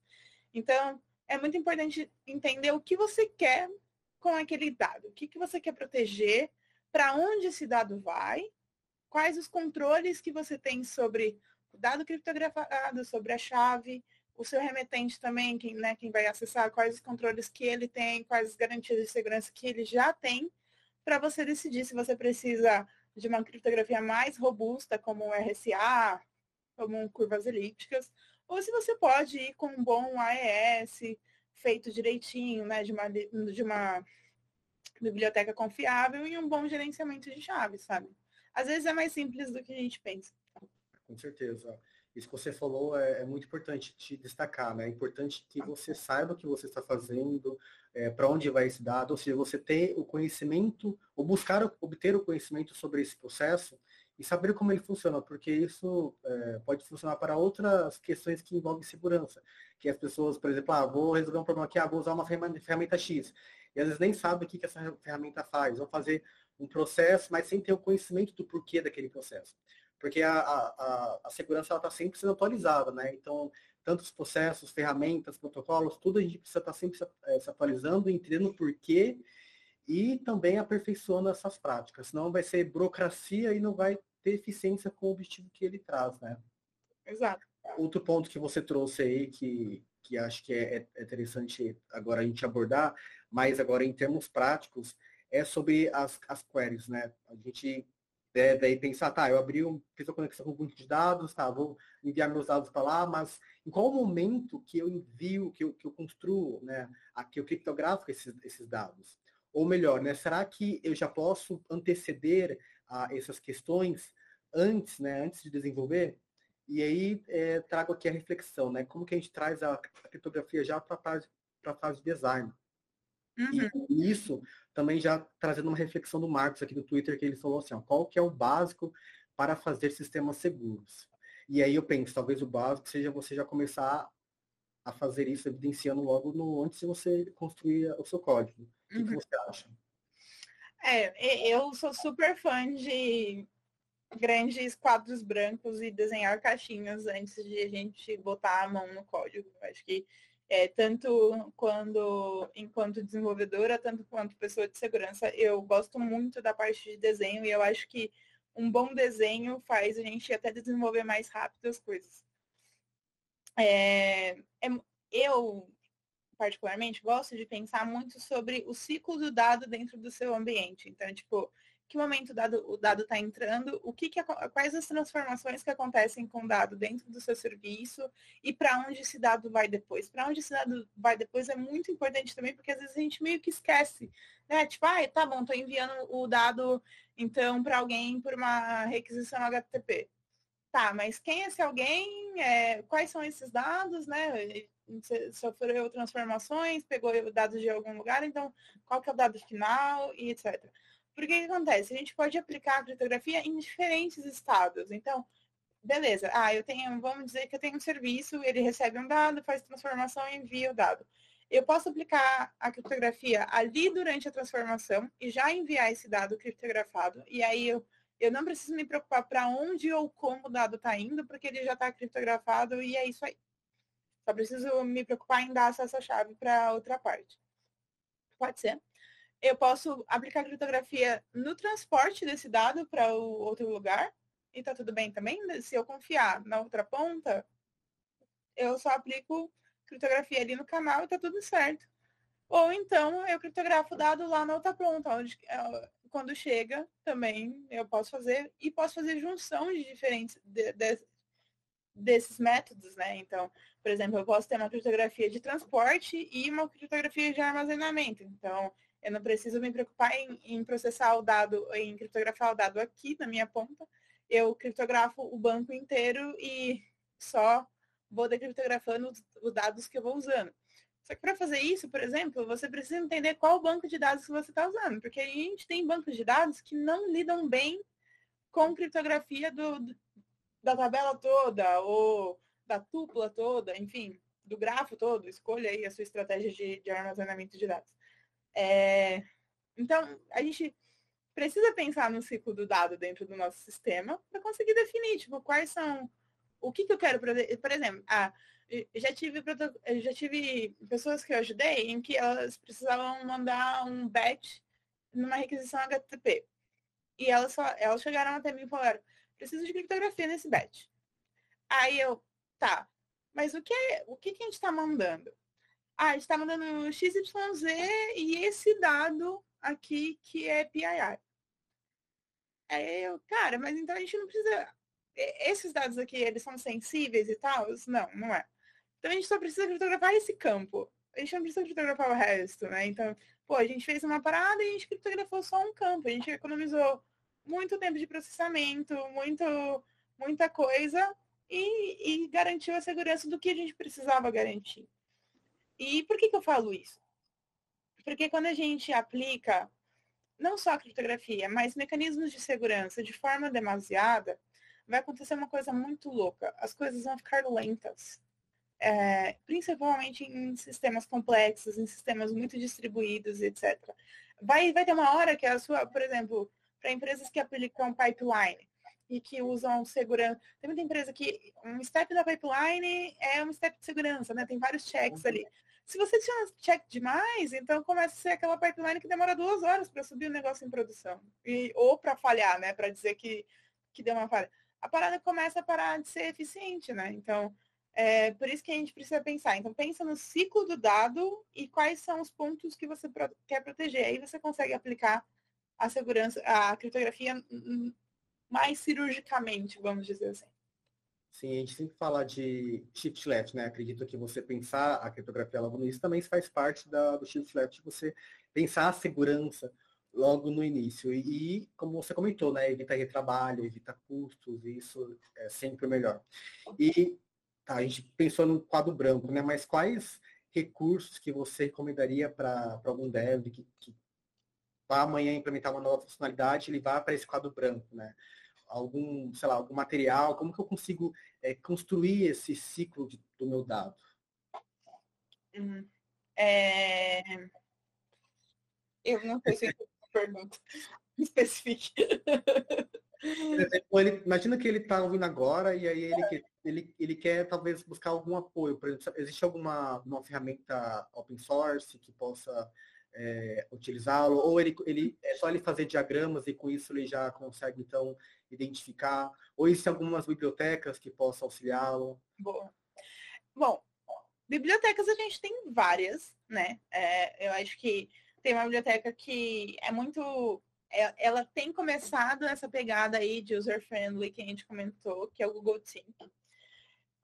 Então, é muito importante entender o que você quer com aquele dado, o que, que você quer proteger, para onde esse dado vai quais os controles que você tem sobre o dado criptografado, sobre a chave, o seu remetente também, quem, né, quem vai acessar, quais os controles que ele tem, quais as garantias de segurança que ele já tem, para você decidir se você precisa de uma criptografia mais robusta, como o RSA, como curvas elípticas, ou se você pode ir com um bom AES feito direitinho, né, de uma, de uma biblioteca confiável e um bom gerenciamento de chaves, sabe? Às vezes é mais simples do que a gente pensa. Com certeza. Isso que você falou é, é muito importante te destacar, né? É importante que você saiba o que você está fazendo, é, para onde vai esse dado, ou seja, você ter o conhecimento, ou buscar obter o conhecimento sobre esse processo e saber como ele funciona, porque isso é, pode funcionar para outras questões que envolvem segurança. Que as pessoas, por exemplo, ah, vou resolver um problema aqui, ah, vou usar uma ferramenta, ferramenta X. E às vezes nem sabe o que, que essa ferramenta faz. Vão fazer um processo, mas sem ter o conhecimento do porquê daquele processo. Porque a, a, a segurança está sempre sendo atualizada, né? Então, tantos processos, ferramentas, protocolos, tudo a gente precisa estar tá sempre se, é, se atualizando, entendendo o porquê e também aperfeiçoando essas práticas. Senão vai ser burocracia e não vai ter eficiência com o objetivo que ele traz, né? Exato. Outro ponto que você trouxe aí, que, que acho que é, é interessante agora a gente abordar, mas agora em termos práticos, é sobre as, as queries, né? A gente deve pensar, tá, eu abri um, fiz a conexão com um banco de dados, tá, vou enviar meus dados para lá, mas em qual momento que eu envio, que eu, que eu construo, né, que eu criptografo esses, esses dados? Ou melhor, né, será que eu já posso anteceder a essas questões antes, né, antes de desenvolver? E aí é, trago aqui a reflexão, né, como que a gente traz a, a criptografia já para a fase de design? Uhum. E isso também já trazendo uma reflexão do Marcos aqui do Twitter, que ele falou assim, ó, qual que é o básico para fazer sistemas seguros? E aí eu penso, talvez o básico seja você já começar a fazer isso evidenciando logo no antes de você construir o seu código. O uhum. que, você acha? É, eu sou super fã de grandes quadros brancos e desenhar caixinhas antes de a gente botar a mão no código. Acho que é, tanto quando enquanto desenvolvedora, tanto quanto pessoa de segurança, eu gosto muito da parte de desenho e eu acho que um bom desenho faz a gente até desenvolver mais rápido as coisas. É, é, eu, particularmente, gosto de pensar muito sobre o ciclo do dado dentro do seu ambiente. Então, tipo, que momento o dado o dado está entrando, o que, que quais as transformações que acontecem com o dado dentro do seu serviço e para onde esse dado vai depois. Para onde esse dado vai depois é muito importante também, porque às vezes a gente meio que esquece, né? Tipo, ah, tá bom, estou enviando o dado então para alguém por uma requisição HTTP. Tá, mas quem é esse alguém? É, quais são esses dados, né? Sofreu transformações, pegou dados de algum lugar, então qual que é o dado final e etc. Porque o que acontece? A gente pode aplicar a criptografia em diferentes estados. Então, beleza. Ah, eu tenho, vamos dizer que eu tenho um serviço, ele recebe um dado, faz transformação e envia o dado. Eu posso aplicar a criptografia ali durante a transformação e já enviar esse dado criptografado. E aí eu, eu não preciso me preocupar para onde ou como o dado está indo, porque ele já está criptografado e é isso aí. Só preciso me preocupar em dar acesso à chave para outra parte. Pode ser eu posso aplicar criptografia no transporte desse dado para o outro lugar e está tudo bem também. Se eu confiar na outra ponta, eu só aplico criptografia ali no canal e está tudo certo. Ou então eu criptografo o dado lá na outra ponta, onde é, quando chega também eu posso fazer e posso fazer junção de diferentes de, de, desses métodos, né? Então, por exemplo, eu posso ter uma criptografia de transporte e uma criptografia de armazenamento. Então, eu não preciso me preocupar em, em, processar o dado, em criptografar o dado aqui na minha ponta. Eu criptografo o banco inteiro e só vou decriptografando os dados que eu vou usando. Só que para fazer isso, por exemplo, você precisa entender qual banco de dados que você está usando, porque a gente tem bancos de dados que não lidam bem com criptografia do, da tabela toda ou da tupla toda, enfim, do grafo todo. Escolha aí a sua estratégia de, de armazenamento de dados. É, então, a gente precisa pensar no ciclo do dado dentro do nosso sistema para conseguir definir, tipo, quais são, o que, que eu quero, por exemplo, ah, já tive, já tive pessoas que eu ajudei em que elas precisavam mandar um batch numa requisição HTTP. E elas, só, elas chegaram até mim e falaram, preciso de criptografia nesse batch. Aí eu, tá, Mas o que, é, o que, que a gente está mandando? Ah, está mandando XYZ e esse dado aqui que é PII. É, eu, cara, mas então a gente não precisa. Esses dados aqui, eles são sensíveis e tal? Não, não é. Então a gente só precisa criptografar esse campo. A gente não precisa criptografar o resto, né? Então, pô, a gente fez uma parada e a gente criptografou só um campo. A gente economizou muito tempo de processamento, muito, muita coisa e, e garantiu a segurança do que a gente precisava garantir. E por que, que eu falo isso? Porque quando a gente aplica não só a criptografia, mas mecanismos de segurança de forma demasiada, vai acontecer uma coisa muito louca. As coisas vão ficar lentas. É, principalmente em sistemas complexos, em sistemas muito distribuídos, etc. Vai, vai ter uma hora que a sua, por exemplo, para empresas que aplicam pipeline e que usam segurança. Tem muita empresa que um step da pipeline é um step de segurança, né? Tem vários checks ali. Se você tiver check demais, então começa a ser aquela pipeline que demora duas horas para subir o negócio em produção. E, ou para falhar, né? Para dizer que, que deu uma falha. A parada começa a parar de ser eficiente, né? Então, é por isso que a gente precisa pensar. Então, pensa no ciclo do dado e quais são os pontos que você quer proteger. Aí você consegue aplicar a segurança, a criptografia mais cirurgicamente, vamos dizer assim. Sim, a gente sempre fala de shift left, né? Acredito que você pensar a criptografia logo no início também faz parte da, do shift left, você pensar a segurança logo no início. E, como você comentou, né? Evita retrabalho, evita custos, isso é sempre o melhor. E tá, a gente pensou no quadro branco, né? Mas quais recursos que você recomendaria para algum dev que, que vai amanhã implementar uma nova funcionalidade, ele vai para esse quadro branco, né? Algum, sei lá, algum material, como que eu consigo é, construir esse ciclo de, do meu dado? Uhum. É... Eu não sei se pergunta específica. Por exemplo, ele, imagina que ele está ouvindo agora e aí ele, ele, ele quer talvez buscar algum apoio. Por exemplo, existe alguma uma ferramenta open source que possa é, utilizá-lo, ou ele, ele é só ele fazer diagramas e com isso ele já consegue então identificar, ou existem algumas bibliotecas que possam auxiliá-lo? Boa. Bom, bibliotecas a gente tem várias, né? É, eu acho que tem uma biblioteca que é muito. É, ela tem começado essa pegada aí de user-friendly que a gente comentou, que é o Google Think.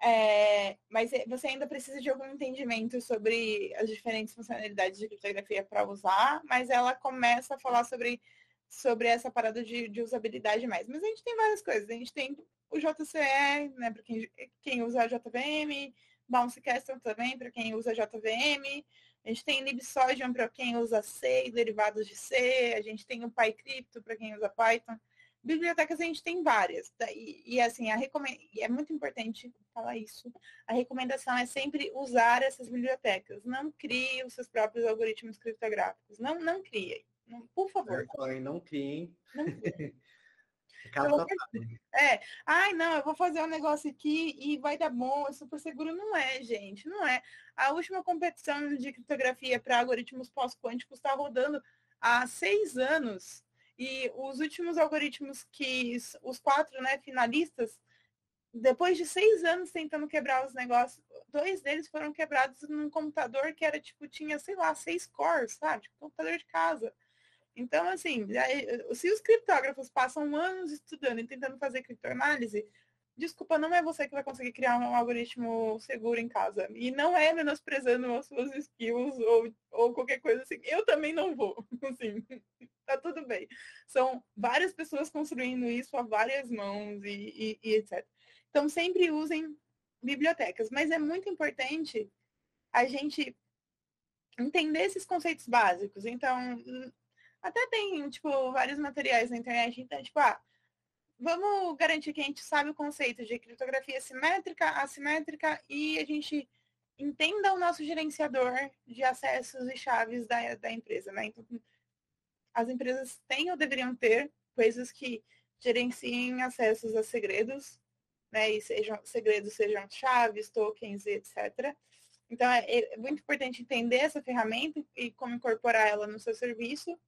É, mas é, você ainda precisa de algum entendimento sobre as diferentes funcionalidades de criptografia para usar, mas ela começa a falar sobre, sobre essa parada de, de, usabilidade mais. Mas a gente tem várias coisas. A gente tem o JCE, né, para quem, quem usa a JVM, Bounce Castle também, para quem usa JVM. A gente tem libsodium para quem usa C e derivados de C. A gente tem o PyCrypto para quem usa Python. Bibliotecas a gente tem várias. E, e assim, a recomend... é muito importante falar isso. A recomendação é sempre usar essas bibliotecas. Não crie os seus próprios algoritmos criptográficos. Não, não criem. Não, por favor. É, não criem. Não criem. é, ai não, eu vou fazer um negócio aqui e vai dar bom, é super seguro. Não é, gente, não é. A última competição de criptografia para algoritmos pós-quânticos está rodando há seis anos e os últimos algoritmos que os quatro né, finalistas, depois de seis anos tentando quebrar os negócios, dois deles foram quebrados num computador que era tipo, tinha, sei lá, seis cores, sabe? Tipo, computador de casa. Então, assim, se os criptógrafos passam anos estudando e tentando fazer criptoanálise, desculpa, não é você que vai conseguir criar um algoritmo seguro em casa. E não é menosprezando as suas skills ou, ou qualquer coisa assim. Eu também não vou. Assim, tá tudo bem. São várias pessoas construindo isso a várias mãos e, e, e etc. Então, sempre usem bibliotecas. Mas é muito importante a gente entender esses conceitos básicos. Então, até tem, tipo, vários materiais na internet. Então, tipo, ah, vamos garantir que a gente sabe o conceito de criptografia simétrica, assimétrica e a gente entenda o nosso gerenciador de acessos e chaves da, da empresa, né? Então, as empresas têm ou deveriam ter coisas que gerenciem acessos a segredos, né? E sejam segredos sejam chaves, tokens, etc. Então é, é muito importante entender essa ferramenta e como incorporar ela no seu serviço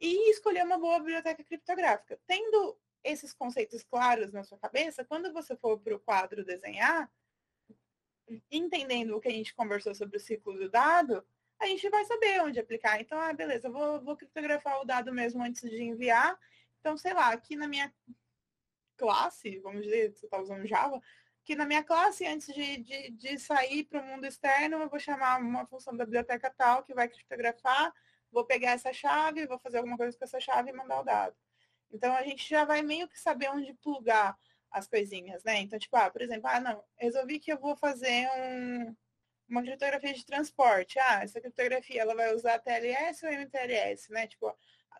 e escolher uma boa biblioteca criptográfica. Tendo esses conceitos claros na sua cabeça, quando você for para o quadro desenhar, entendendo o que a gente conversou sobre o ciclo do dado, a gente vai saber onde aplicar. Então, ah, beleza, vou, vou criptografar o dado mesmo antes de enviar. Então, sei lá, aqui na minha classe, vamos dizer, você está usando Java, que na minha classe, antes de, de, de sair para o mundo externo, eu vou chamar uma função da biblioteca tal que vai criptografar, vou pegar essa chave, vou fazer alguma coisa com essa chave e mandar o dado. Então, a gente já vai meio que saber onde plugar as coisinhas, né? Então, tipo, ah, por exemplo, ah, não, resolvi que eu vou fazer um, uma criptografia de transporte. Ah, essa criptografia, ela vai usar TLS ou MTLS, né? Tipo,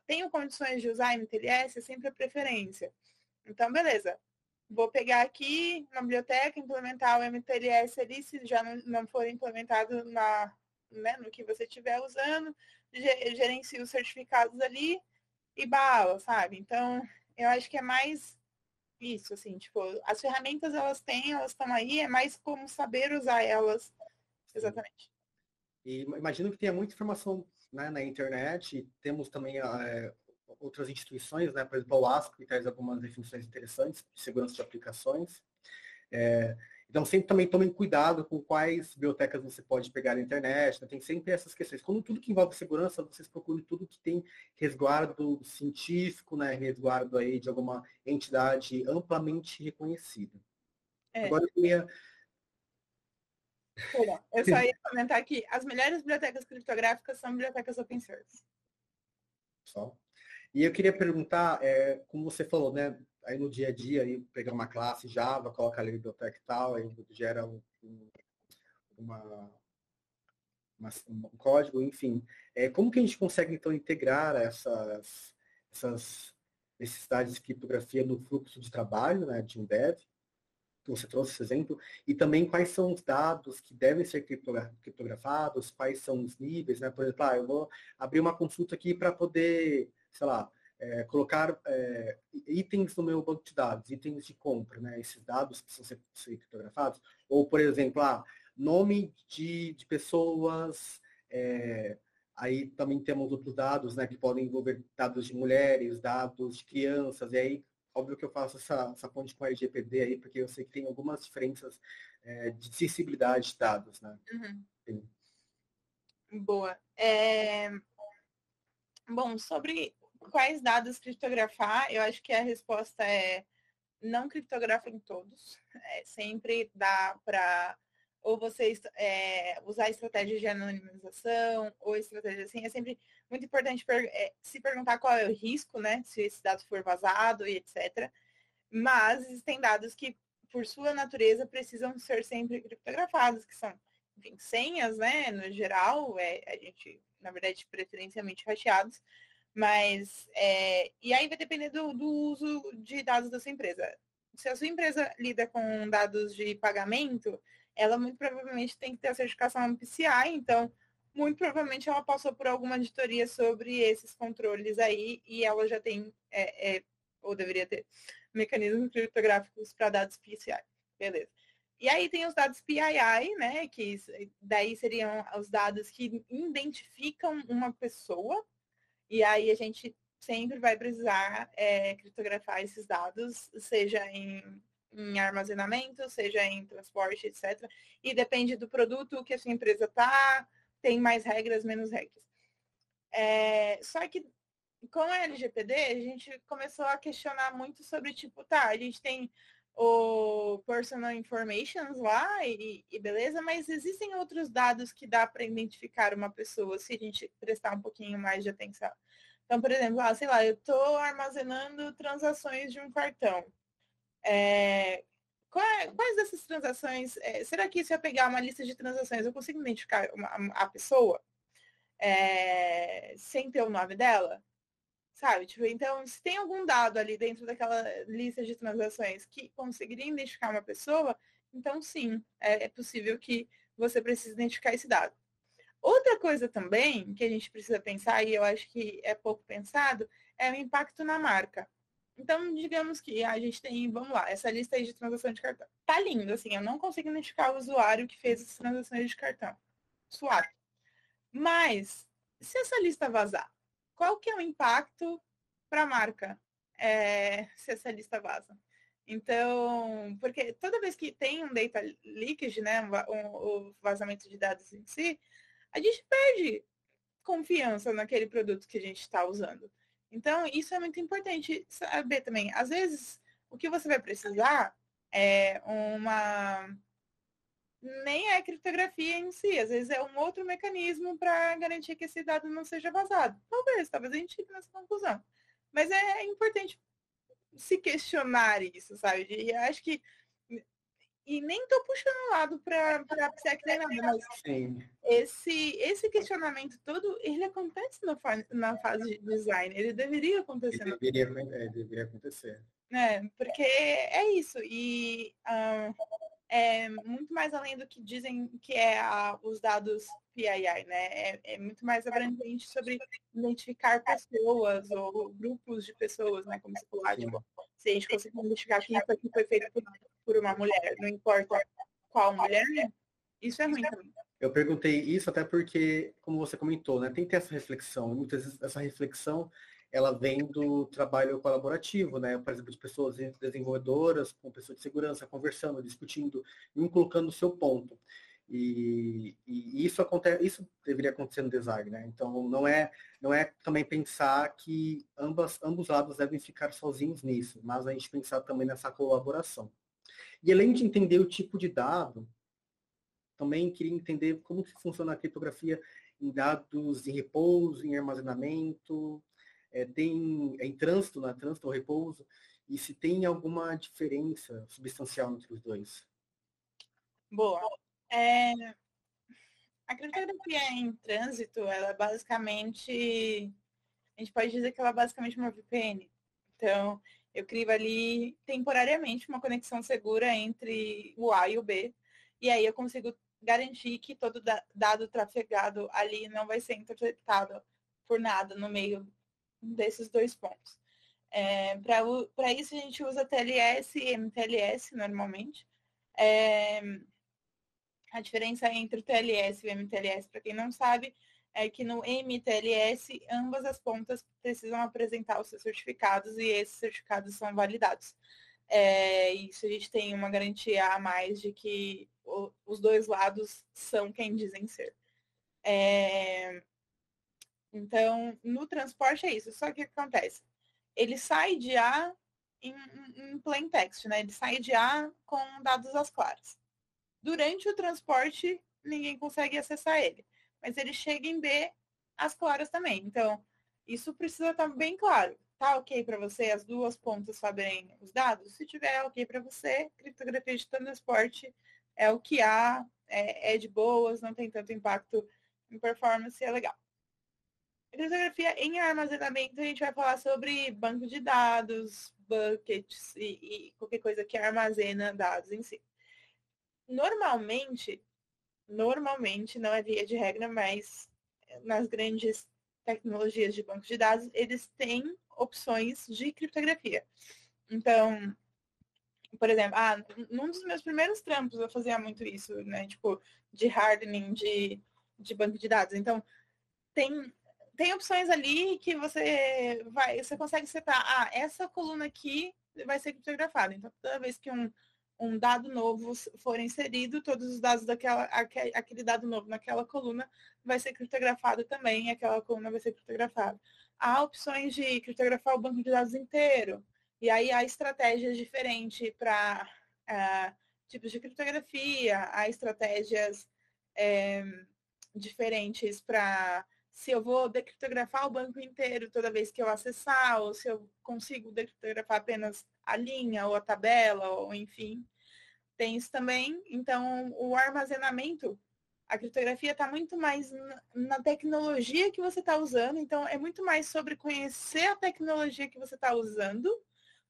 tenho condições de usar MTLS, é sempre a preferência. Então, beleza. Vou pegar aqui na biblioteca, implementar o MTLS ali, se já não, não for implementado na, né, no que você estiver usando, gerencio os certificados ali e bala, sabe? Então, eu acho que é mais isso, assim, tipo, as ferramentas elas têm, elas estão aí, é mais como saber usar elas. Exatamente. E imagino que tenha muita informação né, na internet, temos também é, outras instituições, né, por exemplo, o ASP, que traz algumas definições interessantes de segurança de aplicações. É, então, sempre também tomem cuidado com quais bibliotecas você pode pegar na internet, né? tem sempre essas questões. Quando tudo que envolve segurança, vocês procurem tudo que tem resguardo científico, né? resguardo aí de alguma entidade amplamente reconhecida. É. Agora eu queria... Eu só ia comentar que as melhores bibliotecas criptográficas são bibliotecas open source. Só. E eu queria perguntar, é, como você falou, né? Aí no dia a dia, aí pegar uma classe Java, coloca ali a biblioteca e tal, aí gera um, um, uma, uma, um código, enfim. É, como que a gente consegue, então, integrar essas, essas necessidades de criptografia no fluxo de trabalho né, de um dev? Você trouxe esse exemplo. E também quais são os dados que devem ser criptografados, quais são os níveis, né? Por exemplo, ah, eu vou abrir uma consulta aqui para poder, sei lá, é, colocar é, itens no meu banco de dados, itens de compra, né? Esses dados precisam ser, ser criptografados. Ou, por exemplo, ah, nome de, de pessoas, é, aí também temos outros dados, né? Que podem envolver dados de mulheres, dados de crianças, e aí, óbvio que eu faço essa, essa ponte com a LGPD aí, porque eu sei que tem algumas diferenças é, de sensibilidade de dados, né? Uhum. Boa. É... Bom, sobre quais dados criptografar, eu acho que a resposta é não criptografem todos. É, sempre dá para ou você é, usar estratégias de anonimização ou estratégias assim. É sempre muito importante per é, se perguntar qual é o risco, né? Se esse dado for vazado e etc. Mas existem dados que, por sua natureza, precisam ser sempre criptografados, que são, enfim, senhas, né? No geral, é, a gente, na verdade, preferencialmente rateados mas, é, e aí vai depender do, do, uso de dados da sua empresa. Se a sua empresa lida com dados de pagamento, ela muito provavelmente tem que ter a certificação PCI, então, muito provavelmente ela passou por alguma auditoria sobre esses controles aí e ela já tem, é, é, ou deveria ter, mecanismos criptográficos para dados PCI. Beleza. E aí tem os dados PII, né, que daí seriam os dados que identificam uma pessoa, e aí a gente sempre vai precisar é, criptografar esses dados, seja em, em, armazenamento, seja em transporte, etc. E depende do produto que a sua empresa está, tem mais regras, menos regras. É, só que com a LGPD, a gente começou a questionar muito sobre, tipo, tá, a gente tem o personal information lá e, e, beleza, mas existem outros dados que dá para identificar uma pessoa se a gente prestar um pouquinho mais de atenção. Então, por exemplo, ah, sei lá, eu estou armazenando transações de um cartão. É, quais, quais dessas transações, é, será que se eu pegar uma lista de transações, eu consigo identificar uma, a pessoa é, sem ter o nome dela? Sabe? Tipo, então, se tem algum dado ali dentro daquela lista de transações que conseguiria identificar uma pessoa, então sim, é, é possível que você precise identificar esse dado. Outra coisa também que a gente precisa pensar, e eu acho que é pouco pensado, é o impacto na marca. Então, digamos que a gente tem, vamos lá, essa lista aí de transação de cartão. Tá lindo, assim, eu não consigo identificar o usuário que fez as transações de cartão. Suave. Mas, se essa lista vazar, qual que é o impacto para a marca é, se essa lista vaza. Então, porque toda vez que tem um data leakage, né, o um, vazamento de dados em si, a gente perde confiança naquele produto que a gente está usando. Então, isso é muito importante saber também. Às vezes, o que você vai precisar é uma nem é criptografia em si, às vezes é um outro mecanismo para garantir que esse dado não seja vazado. Talvez, talvez a gente chegue nessa conclusão. Mas é importante se questionar isso, sabe? E acho que. E nem tô puxando o lado para PSEC nem nada, mas esse, esse questionamento todo, ele acontece na fase de design. Ele deveria acontecer. Ele deveria, é, deveria acontecer. É, porque é isso. E uh, é muito mais além do que dizem que é a, os dados PII, né? É, é, muito mais abrangente sobre identificar pessoas ou grupos de pessoas, né? Como se falar, tipo, se a gente conseguir identificar que isso aqui foi feito por, por uma mulher, não importa qual mulher, isso é também. Eu perguntei isso até porque, como você comentou, né, tem que ter essa reflexão. Muitas vezes essa reflexão ela vem do trabalho colaborativo, né? Por exemplo, de pessoas desenvolvedoras com pessoas de segurança conversando, discutindo, um colocando o seu ponto. E, e, isso acontece, isso deveria acontecer no design, né? Então não é não é também pensar que ambas ambos lados devem ficar sozinhos nisso, mas a gente pensar também nessa colaboração. E além de entender o tipo de dado, também queria entender como que funciona a criptografia em dados em repouso, em armazenamento, é, tem é em trânsito, na né? trânsito ou repouso, e se tem alguma diferença substancial entre os dois. Boa. É, a criptografia em trânsito, ela basicamente, a gente pode dizer que ela é basicamente uma VPN. Então, eu crio ali temporariamente uma conexão segura entre o A e o B, e aí eu consigo garantir que todo dado trafegado ali não vai ser interceptado por nada no meio desses dois pontos. É, Para isso a gente usa TLS e MTLS normalmente. É, a diferença entre o TLS e o MTLS, para quem não sabe, é que no MTLS ambas as pontas precisam apresentar os seus certificados e esses certificados são validados. É, isso a gente tem uma garantia a mais de que o, os dois lados são quem dizem ser. É, então, no transporte é isso. Só que o que acontece? Ele sai de A em, em plain text, né? Ele sai de A com dados às claras. Durante o transporte, ninguém consegue acessar ele. Mas ele chega em B às claras também. Então, isso precisa estar bem claro. Tá ok para você as duas pontas saberem os dados? Se tiver ok para você, criptografia de transporte é o que há, é, é de boas, não tem tanto impacto em performance, é legal. Criptografia em armazenamento, a gente vai falar sobre banco de dados, buckets e, e qualquer coisa que armazena dados em si. Normalmente, normalmente, não é via de regra, mas nas grandes tecnologias de banco de dados, eles têm opções de criptografia. Então, por exemplo, ah, num dos meus primeiros trampos eu fazia muito isso, né? Tipo, de hardening de, de banco de dados. Então, tem tem opções ali que você vai, você consegue setar, ah, essa coluna aqui vai ser criptografada. Então, toda vez que um, um dado novo for inserido, todos os dados daquela, aquele dado novo naquela coluna vai ser criptografado também, aquela coluna vai ser criptografada. Há opções de criptografar o banco de dados inteiro, e aí há estratégias diferentes para uh, eh, tipos de criptografia, há estratégias é, diferentes para se eu vou decriptografar o banco inteiro toda vez que eu acessar, ou se eu consigo decriptografar apenas a linha ou a tabela, ou enfim. Tem isso também. Então, o armazenamento, a criptografia está muito mais na tecnologia que você está usando. Então, é muito mais sobre conhecer a tecnologia que você está usando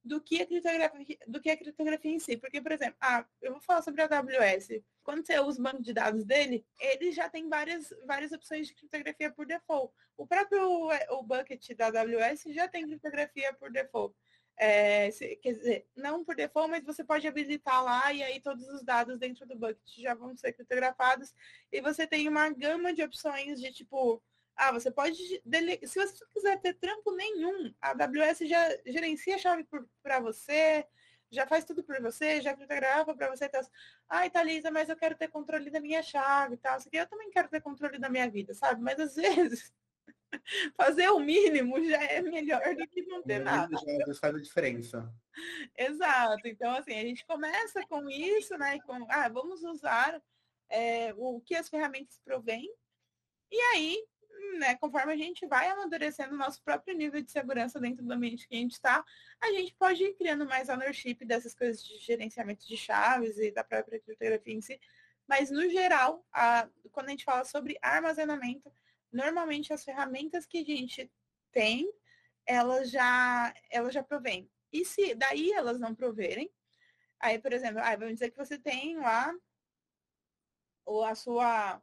do que, a criptografia, do que a criptografia em si. Porque, por exemplo, ah, eu vou falar sobre a AWS quando você usa o banco de dados dele, ele já tem várias, várias opções de criptografia por default. O próprio o bucket da AWS já tem criptografia por default. É, quer dizer, não por default, mas você pode habilitar lá e aí todos os dados dentro do bucket já vão ser criptografados. E você tem uma gama de opções de tipo, ah, você pode. Se você quiser ter trampo nenhum, a AWS já gerencia a chave para você, já faz tudo por você, já criptografa para você. Tá... Ai, Thalisa, mas eu quero ter controle da minha chave e tal. Eu também quero ter controle da minha vida, sabe? Mas às vezes fazer o mínimo já é melhor do que não ter nada. Já faz a diferença. Exato. Então, assim, a gente começa com isso, né? Com, ah, vamos usar é, o que as ferramentas provêm. E aí, né, conforme a gente vai amadurecendo o nosso próprio nível de segurança dentro do ambiente que a gente está, a gente pode ir criando mais ownership dessas coisas de gerenciamento de chaves e da própria criptografia em si. Mas, no geral, a, quando a gente fala sobre armazenamento, normalmente as ferramentas que a gente tem, elas já, elas já provêm. E se daí elas não proverem, aí, por exemplo, aí vamos dizer que você tem lá ou a sua,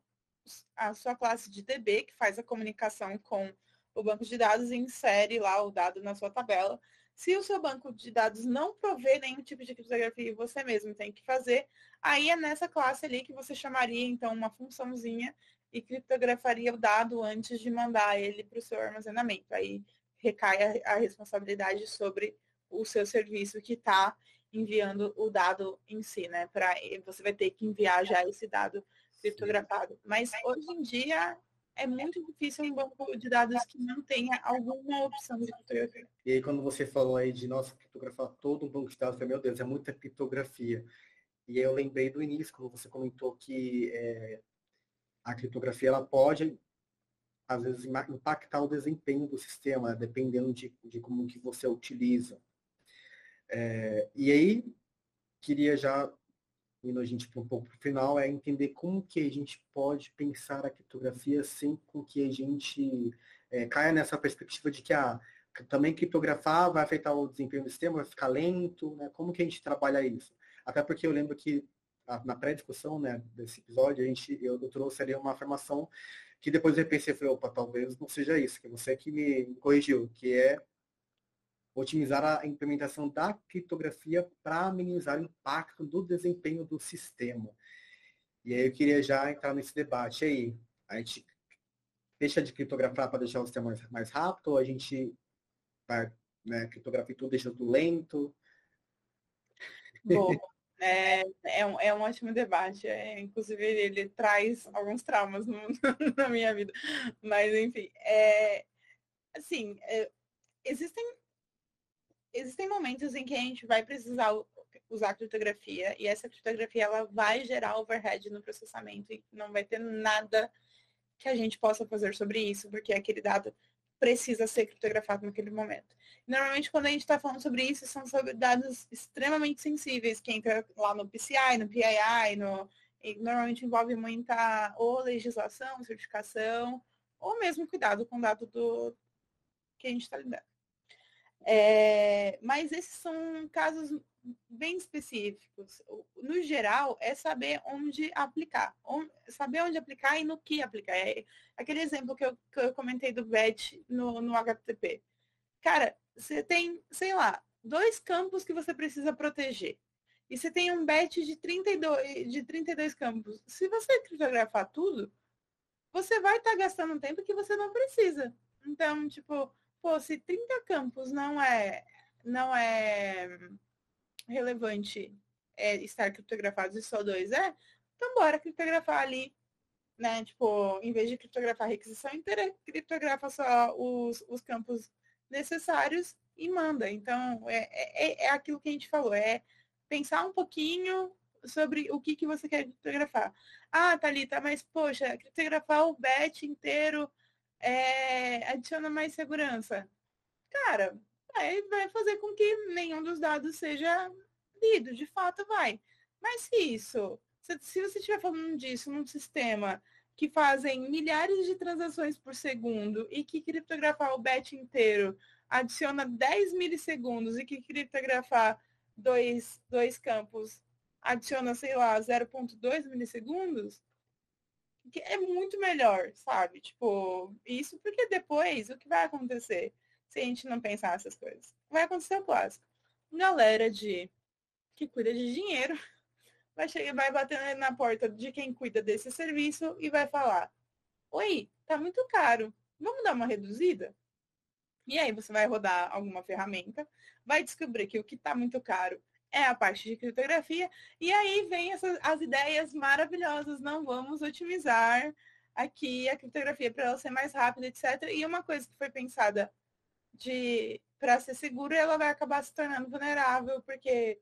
a sua classe de DB, que faz a comunicação com o banco de dados e insere lá o dado na sua tabela. Se o seu banco de dados não prover nenhum tipo de criptografia e você mesmo tem que fazer, aí é nessa classe ali que você chamaria, então, uma funçãozinha e criptografaria o dado antes de mandar ele para o seu armazenamento. Aí recai a, a responsabilidade sobre o seu serviço que está enviando o dado em si, né? Para você vai ter que enviar já esse dado criptografado. Mas hoje em dia é muito difícil um banco de dados que não tenha alguma opção de criptografia. E aí quando você falou aí de nossa criptografar todo um banco de dados, eu falei, meu Deus, é muita criptografia. E aí eu lembrei do início, quando você comentou que é, a criptografia ela pode às vezes impactar o desempenho do sistema, dependendo de, de como que você utiliza. É, e aí, queria já, indo a gente para um pouco para o final, é entender como que a gente pode pensar a criptografia sem com que a gente é, caia nessa perspectiva de que ah, também criptografar vai afetar o desempenho do sistema, vai ficar lento, né? Como que a gente trabalha isso? Até porque eu lembro que na pré-discussão né, desse episódio, a gente, eu, eu trouxe ali uma afirmação que depois eu pensei, falei, opa, talvez não seja isso, que você que me corrigiu, que é otimizar a implementação da criptografia para minimizar o impacto do desempenho do sistema. E aí eu queria já entrar nesse debate aí. A gente deixa de criptografar para deixar o sistema mais, mais rápido ou a gente vai né, criptografar tudo, deixa tudo lento? Bom, é, é, um, é um ótimo debate. É, inclusive, ele traz alguns traumas no, na minha vida. Mas, enfim, é, assim, é, existem existem momentos em que a gente vai precisar usar criptografia e essa criptografia ela vai gerar overhead no processamento e não vai ter nada que a gente possa fazer sobre isso, porque aquele dado precisa ser criptografado naquele momento. Normalmente, quando a gente está falando sobre isso, são sobre dados extremamente sensíveis, que entra lá no PCI, no PII, no, normalmente envolve muita ou legislação, certificação, ou mesmo cuidado com o dado do que a gente está lidando. É, mas esses são casos bem específicos. No geral, é saber onde aplicar. Onde, saber onde aplicar e no que aplicar. É aquele exemplo que eu, que eu comentei do BET no, no HTTP. Cara, você tem, sei lá, dois campos que você precisa proteger. E você tem um BET de 32, de 32 campos. Se você criptografar tudo, você vai estar tá gastando tempo que você não precisa. Então, tipo, pô, se 30 campos não é, não é relevante é, estar criptografados e só dois é, então bora criptografar ali, né? Tipo, em vez de criptografar a requisição inteira, criptografa só os, os campos necessários e manda. Então, é, é, é aquilo que a gente falou, é pensar um pouquinho sobre o que, que você quer criptografar. Ah, Thalita, mas poxa, criptografar o BET inteiro é, adiciona mais segurança. Cara, vai, vai fazer com que nenhum dos dados seja lido, de fato vai. Mas se isso, se, se você estiver falando disso num sistema que fazem milhares de transações por segundo e que criptografar o batch inteiro adiciona 10 milissegundos e que criptografar dois, dois campos adiciona, sei lá, 0.2 milissegundos, é muito melhor, sabe? Tipo, isso porque depois o que vai acontecer se a gente não pensar essas coisas? Vai acontecer o clássico. Galera de que cuida de dinheiro vai chegar, vai bater na porta de quem cuida desse serviço e vai falar: "Oi, tá muito caro. Vamos dar uma reduzida?" E aí você vai rodar alguma ferramenta, vai descobrir que o que está muito caro é a parte de criptografia. E aí vem essas, as ideias maravilhosas, não vamos otimizar aqui a criptografia para ela ser mais rápida, etc. E uma coisa que foi pensada de para ser seguro, ela vai acabar se tornando vulnerável, porque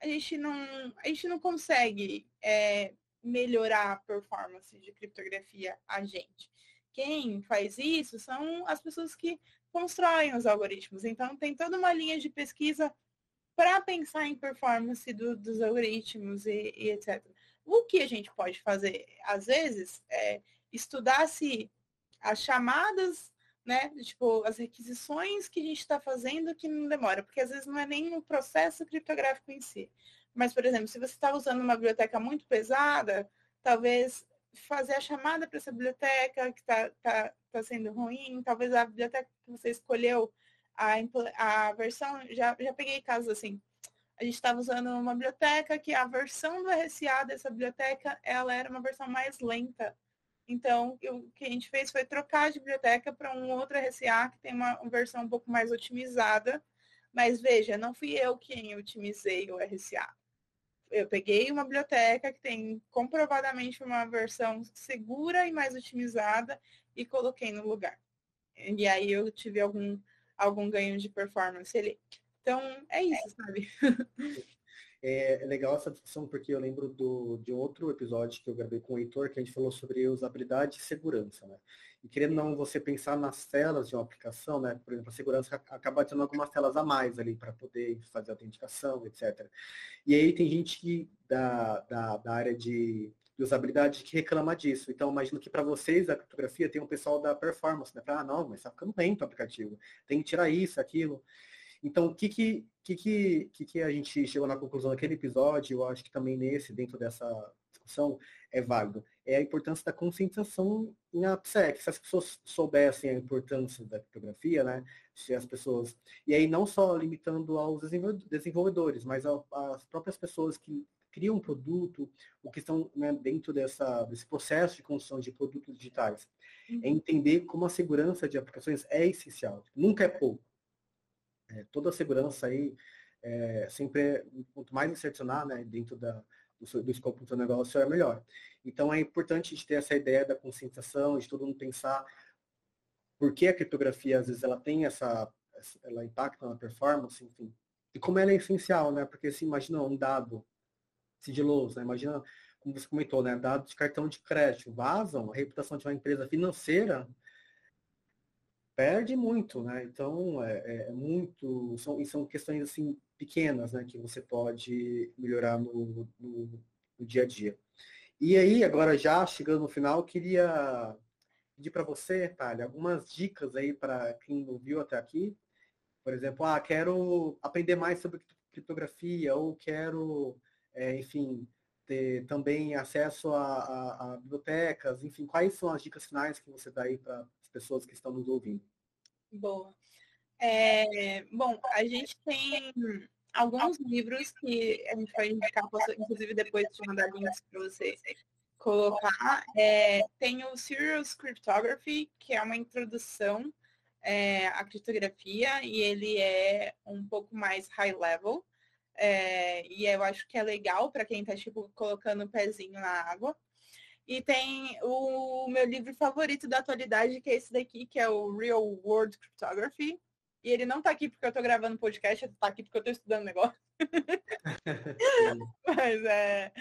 a gente não, a gente não consegue é, melhorar a performance de criptografia a gente. Quem faz isso são as pessoas que constroem os algoritmos. Então, tem toda uma linha de pesquisa para pensar em performance do, dos algoritmos e, e, etc. O que a gente pode fazer, às vezes, é estudar se as chamadas, né, tipo, as requisições que a gente está fazendo que não demora, porque às vezes não é nem o processo criptográfico em si. Mas, por exemplo, se você está usando uma biblioteca muito pesada, talvez fazer a chamada para essa biblioteca que está tá, tá sendo ruim, talvez a biblioteca que você escolheu, a, a versão, já, já peguei casos assim, a gente estava usando uma biblioteca que a versão do RSA dessa biblioteca, ela era uma versão mais lenta. Então, o que a gente fez foi trocar de biblioteca para um outro RSA que tem uma versão um pouco mais otimizada. Mas veja, não fui eu quem otimizei o RSA eu peguei uma biblioteca que tem comprovadamente uma versão segura e mais otimizada e coloquei no lugar. E aí eu tive algum, algum ganho de performance ali. Então, é isso, sabe? É, é legal essa discussão porque eu lembro do, de outro episódio que eu gravei com o Heitor, que a gente falou sobre usabilidade e segurança, né? E querendo não você pensar nas telas de uma aplicação, né? Por exemplo, a segurança acaba tendo algumas telas a mais ali para poder fazer autenticação, etc. E aí tem gente que, da, da, da área de, de usabilidade que reclama disso. Então, imagino que para vocês a criptografia tem um pessoal da performance, né? Para, ah, não, mas está ficando lento o aplicativo. Tem que tirar isso, aquilo. Então, o que que, que, que, que a gente chegou na conclusão naquele episódio, eu acho que também nesse, dentro dessa discussão, é válido. É a importância da conscientização em AppSec. Se as pessoas soubessem a importância da criptografia, né? Se as pessoas. E aí não só limitando aos desenvolvedores, mas às próprias pessoas que criam um produto, o que estão né, dentro dessa, desse processo de construção de produtos digitais. É uhum. É entender como a segurança de aplicações é essencial. Nunca é pouco. É, toda a segurança aí, é, sempre, é, quanto mais insercionar né, dentro da, do, do escopo do seu negócio, é melhor. Então é importante a gente ter essa ideia da conscientização, de todo mundo pensar por que a criptografia, às vezes, ela tem essa, ela impacta na performance, enfim. E como ela é essencial, né? Porque se imagina um dado sigiloso, né? Imagina, como você comentou, né? Dados de cartão de crédito vazam, a reputação de uma empresa financeira perde muito, né? Então é, é, é muito, são, são questões assim pequenas, né, que você pode melhorar no, no, no dia a dia. E aí, agora já chegando no final, queria pedir para você, Thalia, algumas dicas aí para quem não viu até aqui. Por exemplo, ah, quero aprender mais sobre criptografia ou quero, é, enfim, ter também acesso a, a, a, bibliotecas, enfim, quais são as dicas finais que você dá aí para as pessoas que estão nos ouvindo? Boa. É, bom, a gente tem alguns livros que a gente pode indicar, inclusive depois te mandar links para você colocar. É, tem o Serious Cryptography, que é uma introdução é, à criptografia, e ele é um pouco mais high level. É, e eu acho que é legal para quem está tipo, colocando o pezinho na água. E tem o meu livro favorito da atualidade, que é esse daqui, que é o Real World Cryptography. E ele não está aqui porque eu estou gravando podcast, ele está aqui porque eu estou estudando negócio. Mas é.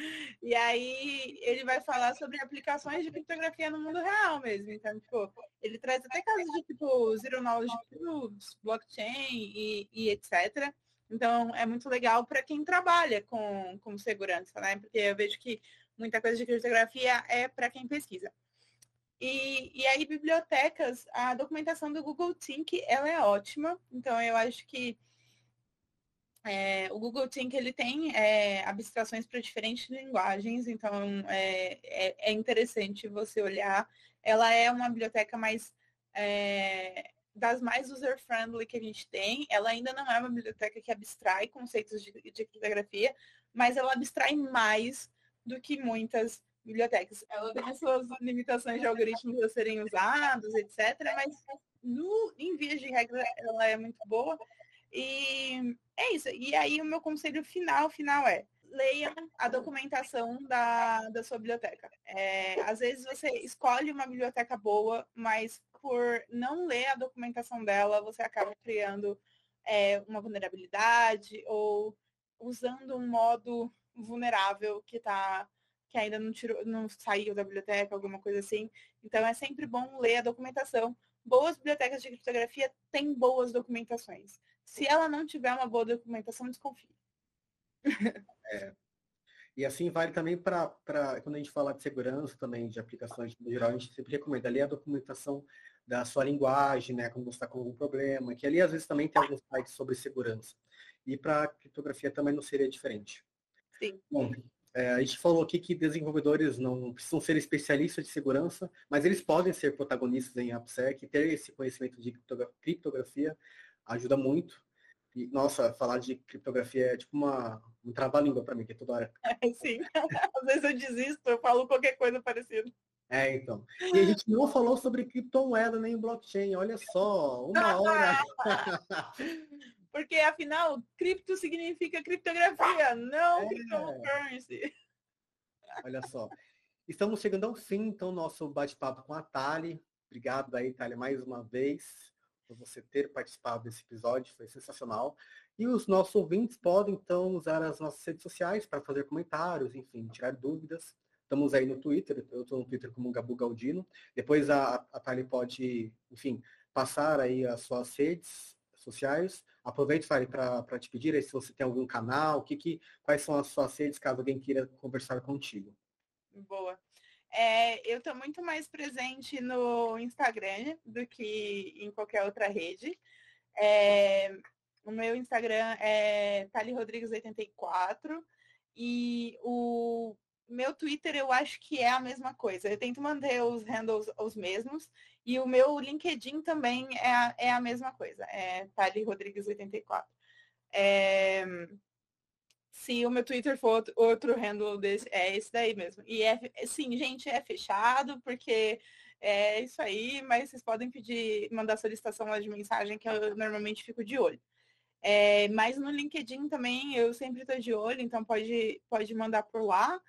E aí ele vai falar sobre aplicações de criptografia no mundo real mesmo. Então, tipo, ele traz até casos de tipo zero knowledge proofs, blockchain e, e etc. Então é muito legal para quem trabalha com, com segurança, né? Porque eu vejo que muita coisa de criptografia é para quem pesquisa. E, e aí, bibliotecas, a documentação do Google Think, ela é ótima. Então, eu acho que é, o Google Think, ele tem é, abstrações para diferentes linguagens. Então, é, é, é, interessante você olhar. Ela é uma biblioteca mais... Das mais user-friendly que a gente tem. Ela ainda não é uma biblioteca que abstrai conceitos de, de criptografia, mas ela abstrai mais do que muitas bibliotecas. Ela tem as suas limitações de algoritmos a serem usados, etc. Mas no, em vias de regra ela é muito boa. E é isso. E aí o meu conselho final, final é leiam a documentação da, da sua biblioteca. É, às vezes você escolhe uma biblioteca boa, mas por não ler a documentação dela, você acaba criando é, uma vulnerabilidade ou usando um modo vulnerável que tá que ainda não tirou, não saiu da biblioteca, alguma coisa assim. Então é sempre bom ler a documentação. Boas bibliotecas de criptografia têm boas documentações. Se ela não tiver uma boa documentação, desconfie. É. E assim vale também para quando a gente fala de segurança também, de aplicações no geral, a gente sempre recomenda ler a documentação da sua linguagem, né, quando você está com algum problema, que ali às vezes também tem alguns sites sobre segurança. E para criptografia também não seria diferente. Sim. Bom, é, a gente falou aqui que desenvolvedores não precisam ser especialistas de segurança, mas eles podem ser protagonistas em AppSec, ter esse conhecimento de criptografia ajuda muito. E, nossa, falar de criptografia é tipo uma, um trava-língua para mim, que é toda hora. É, sim. Às vezes eu desisto, eu falo qualquer coisa parecida. É, então. E a gente não falou sobre criptomoeda nem blockchain, olha só, uma hora. Porque, afinal, cripto significa criptografia, não é. cryptocurrency. Olha só. Estamos chegando ao fim, então, nosso bate-papo com a Thali. Obrigado aí, Thali, mais uma vez, por você ter participado desse episódio, foi sensacional. E os nossos ouvintes podem, então, usar as nossas redes sociais para fazer comentários, enfim, tirar dúvidas. Estamos aí no Twitter, eu estou no Twitter como Gabu Galdino. Depois a, a Thali pode, enfim, passar aí as suas redes sociais. Aproveite, Fari, para te pedir aí se você tem algum canal, que, que, quais são as suas redes, caso alguém queira conversar contigo. Boa. É, eu estou muito mais presente no Instagram do que em qualquer outra rede. É, o meu Instagram é Tali Rodrigues84 e o meu Twitter eu acho que é a mesma coisa. Eu tento manter os handles os mesmos. E o meu LinkedIn também é a, é a mesma coisa. É Tali Rodrigues 84. É, se o meu Twitter for outro, outro handle desse, é esse daí mesmo. E é, sim, gente, é fechado, porque é isso aí, mas vocês podem pedir, mandar solicitação lá de mensagem, que eu normalmente fico de olho. É, mas no LinkedIn também eu sempre estou de olho, então pode, pode mandar por lá.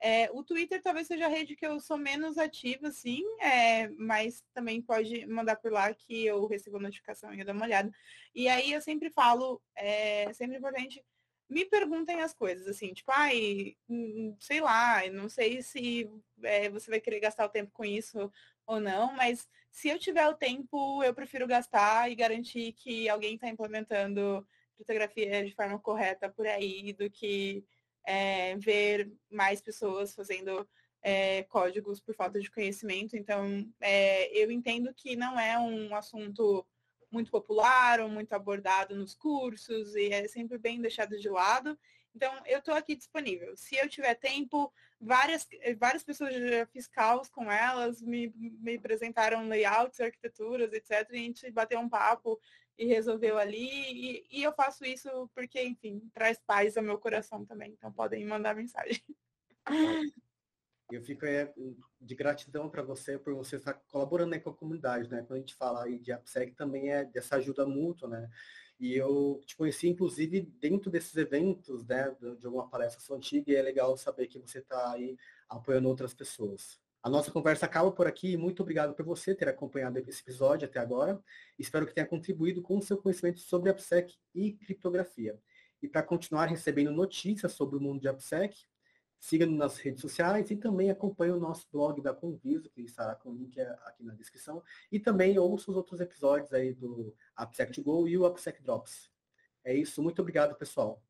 É, o Twitter talvez seja a rede que eu sou menos ativa, sim, é, mas também pode mandar por lá que eu recebo notificação e eu dou uma olhada. E aí eu sempre falo, é sempre importante, me perguntem as coisas, assim, tipo, ai, hum, sei lá, não sei se é, você vai querer gastar o tempo com isso ou não, mas se eu tiver o tempo, eu prefiro gastar e garantir que alguém está implementando criptografia de forma correta por aí do que é, ver mais pessoas fazendo é, códigos por falta de conhecimento. Então, é, eu entendo que não é um assunto muito popular ou muito abordado nos cursos e é sempre bem deixado de lado. Então, eu estou aqui disponível. Se eu tiver tempo, várias, várias pessoas já fiz com elas, me, me apresentaram layouts, arquiteturas, etc. E a gente bateu um papo e resolveu ali. E, e, eu faço isso porque, enfim, traz paz ao meu coração também. Então podem mandar mensagem. Eu fico é, de gratidão para você por você estar colaborando aí com a comunidade, né? Quando a gente fala aí de AppSec também é dessa ajuda mútua, né? E eu te conheci, inclusive, dentro desses eventos, né? De alguma palestra sua antiga, e é legal saber que você está aí apoiando outras pessoas. A nossa conversa acaba por aqui. Muito obrigado por você ter acompanhado esse episódio até agora. Espero que tenha contribuído com o seu conhecimento sobre AppSec e criptografia. E para continuar recebendo notícias sobre o mundo de AppSec, siga-nos nas redes sociais e também acompanhe o nosso blog da Conviso, que estará com o link aqui na descrição. E também ouça os outros episódios aí do AppSec to Go e o AppSec Drops. É isso. Muito obrigado, pessoal.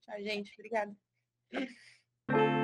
Tchau, gente. Obrigada.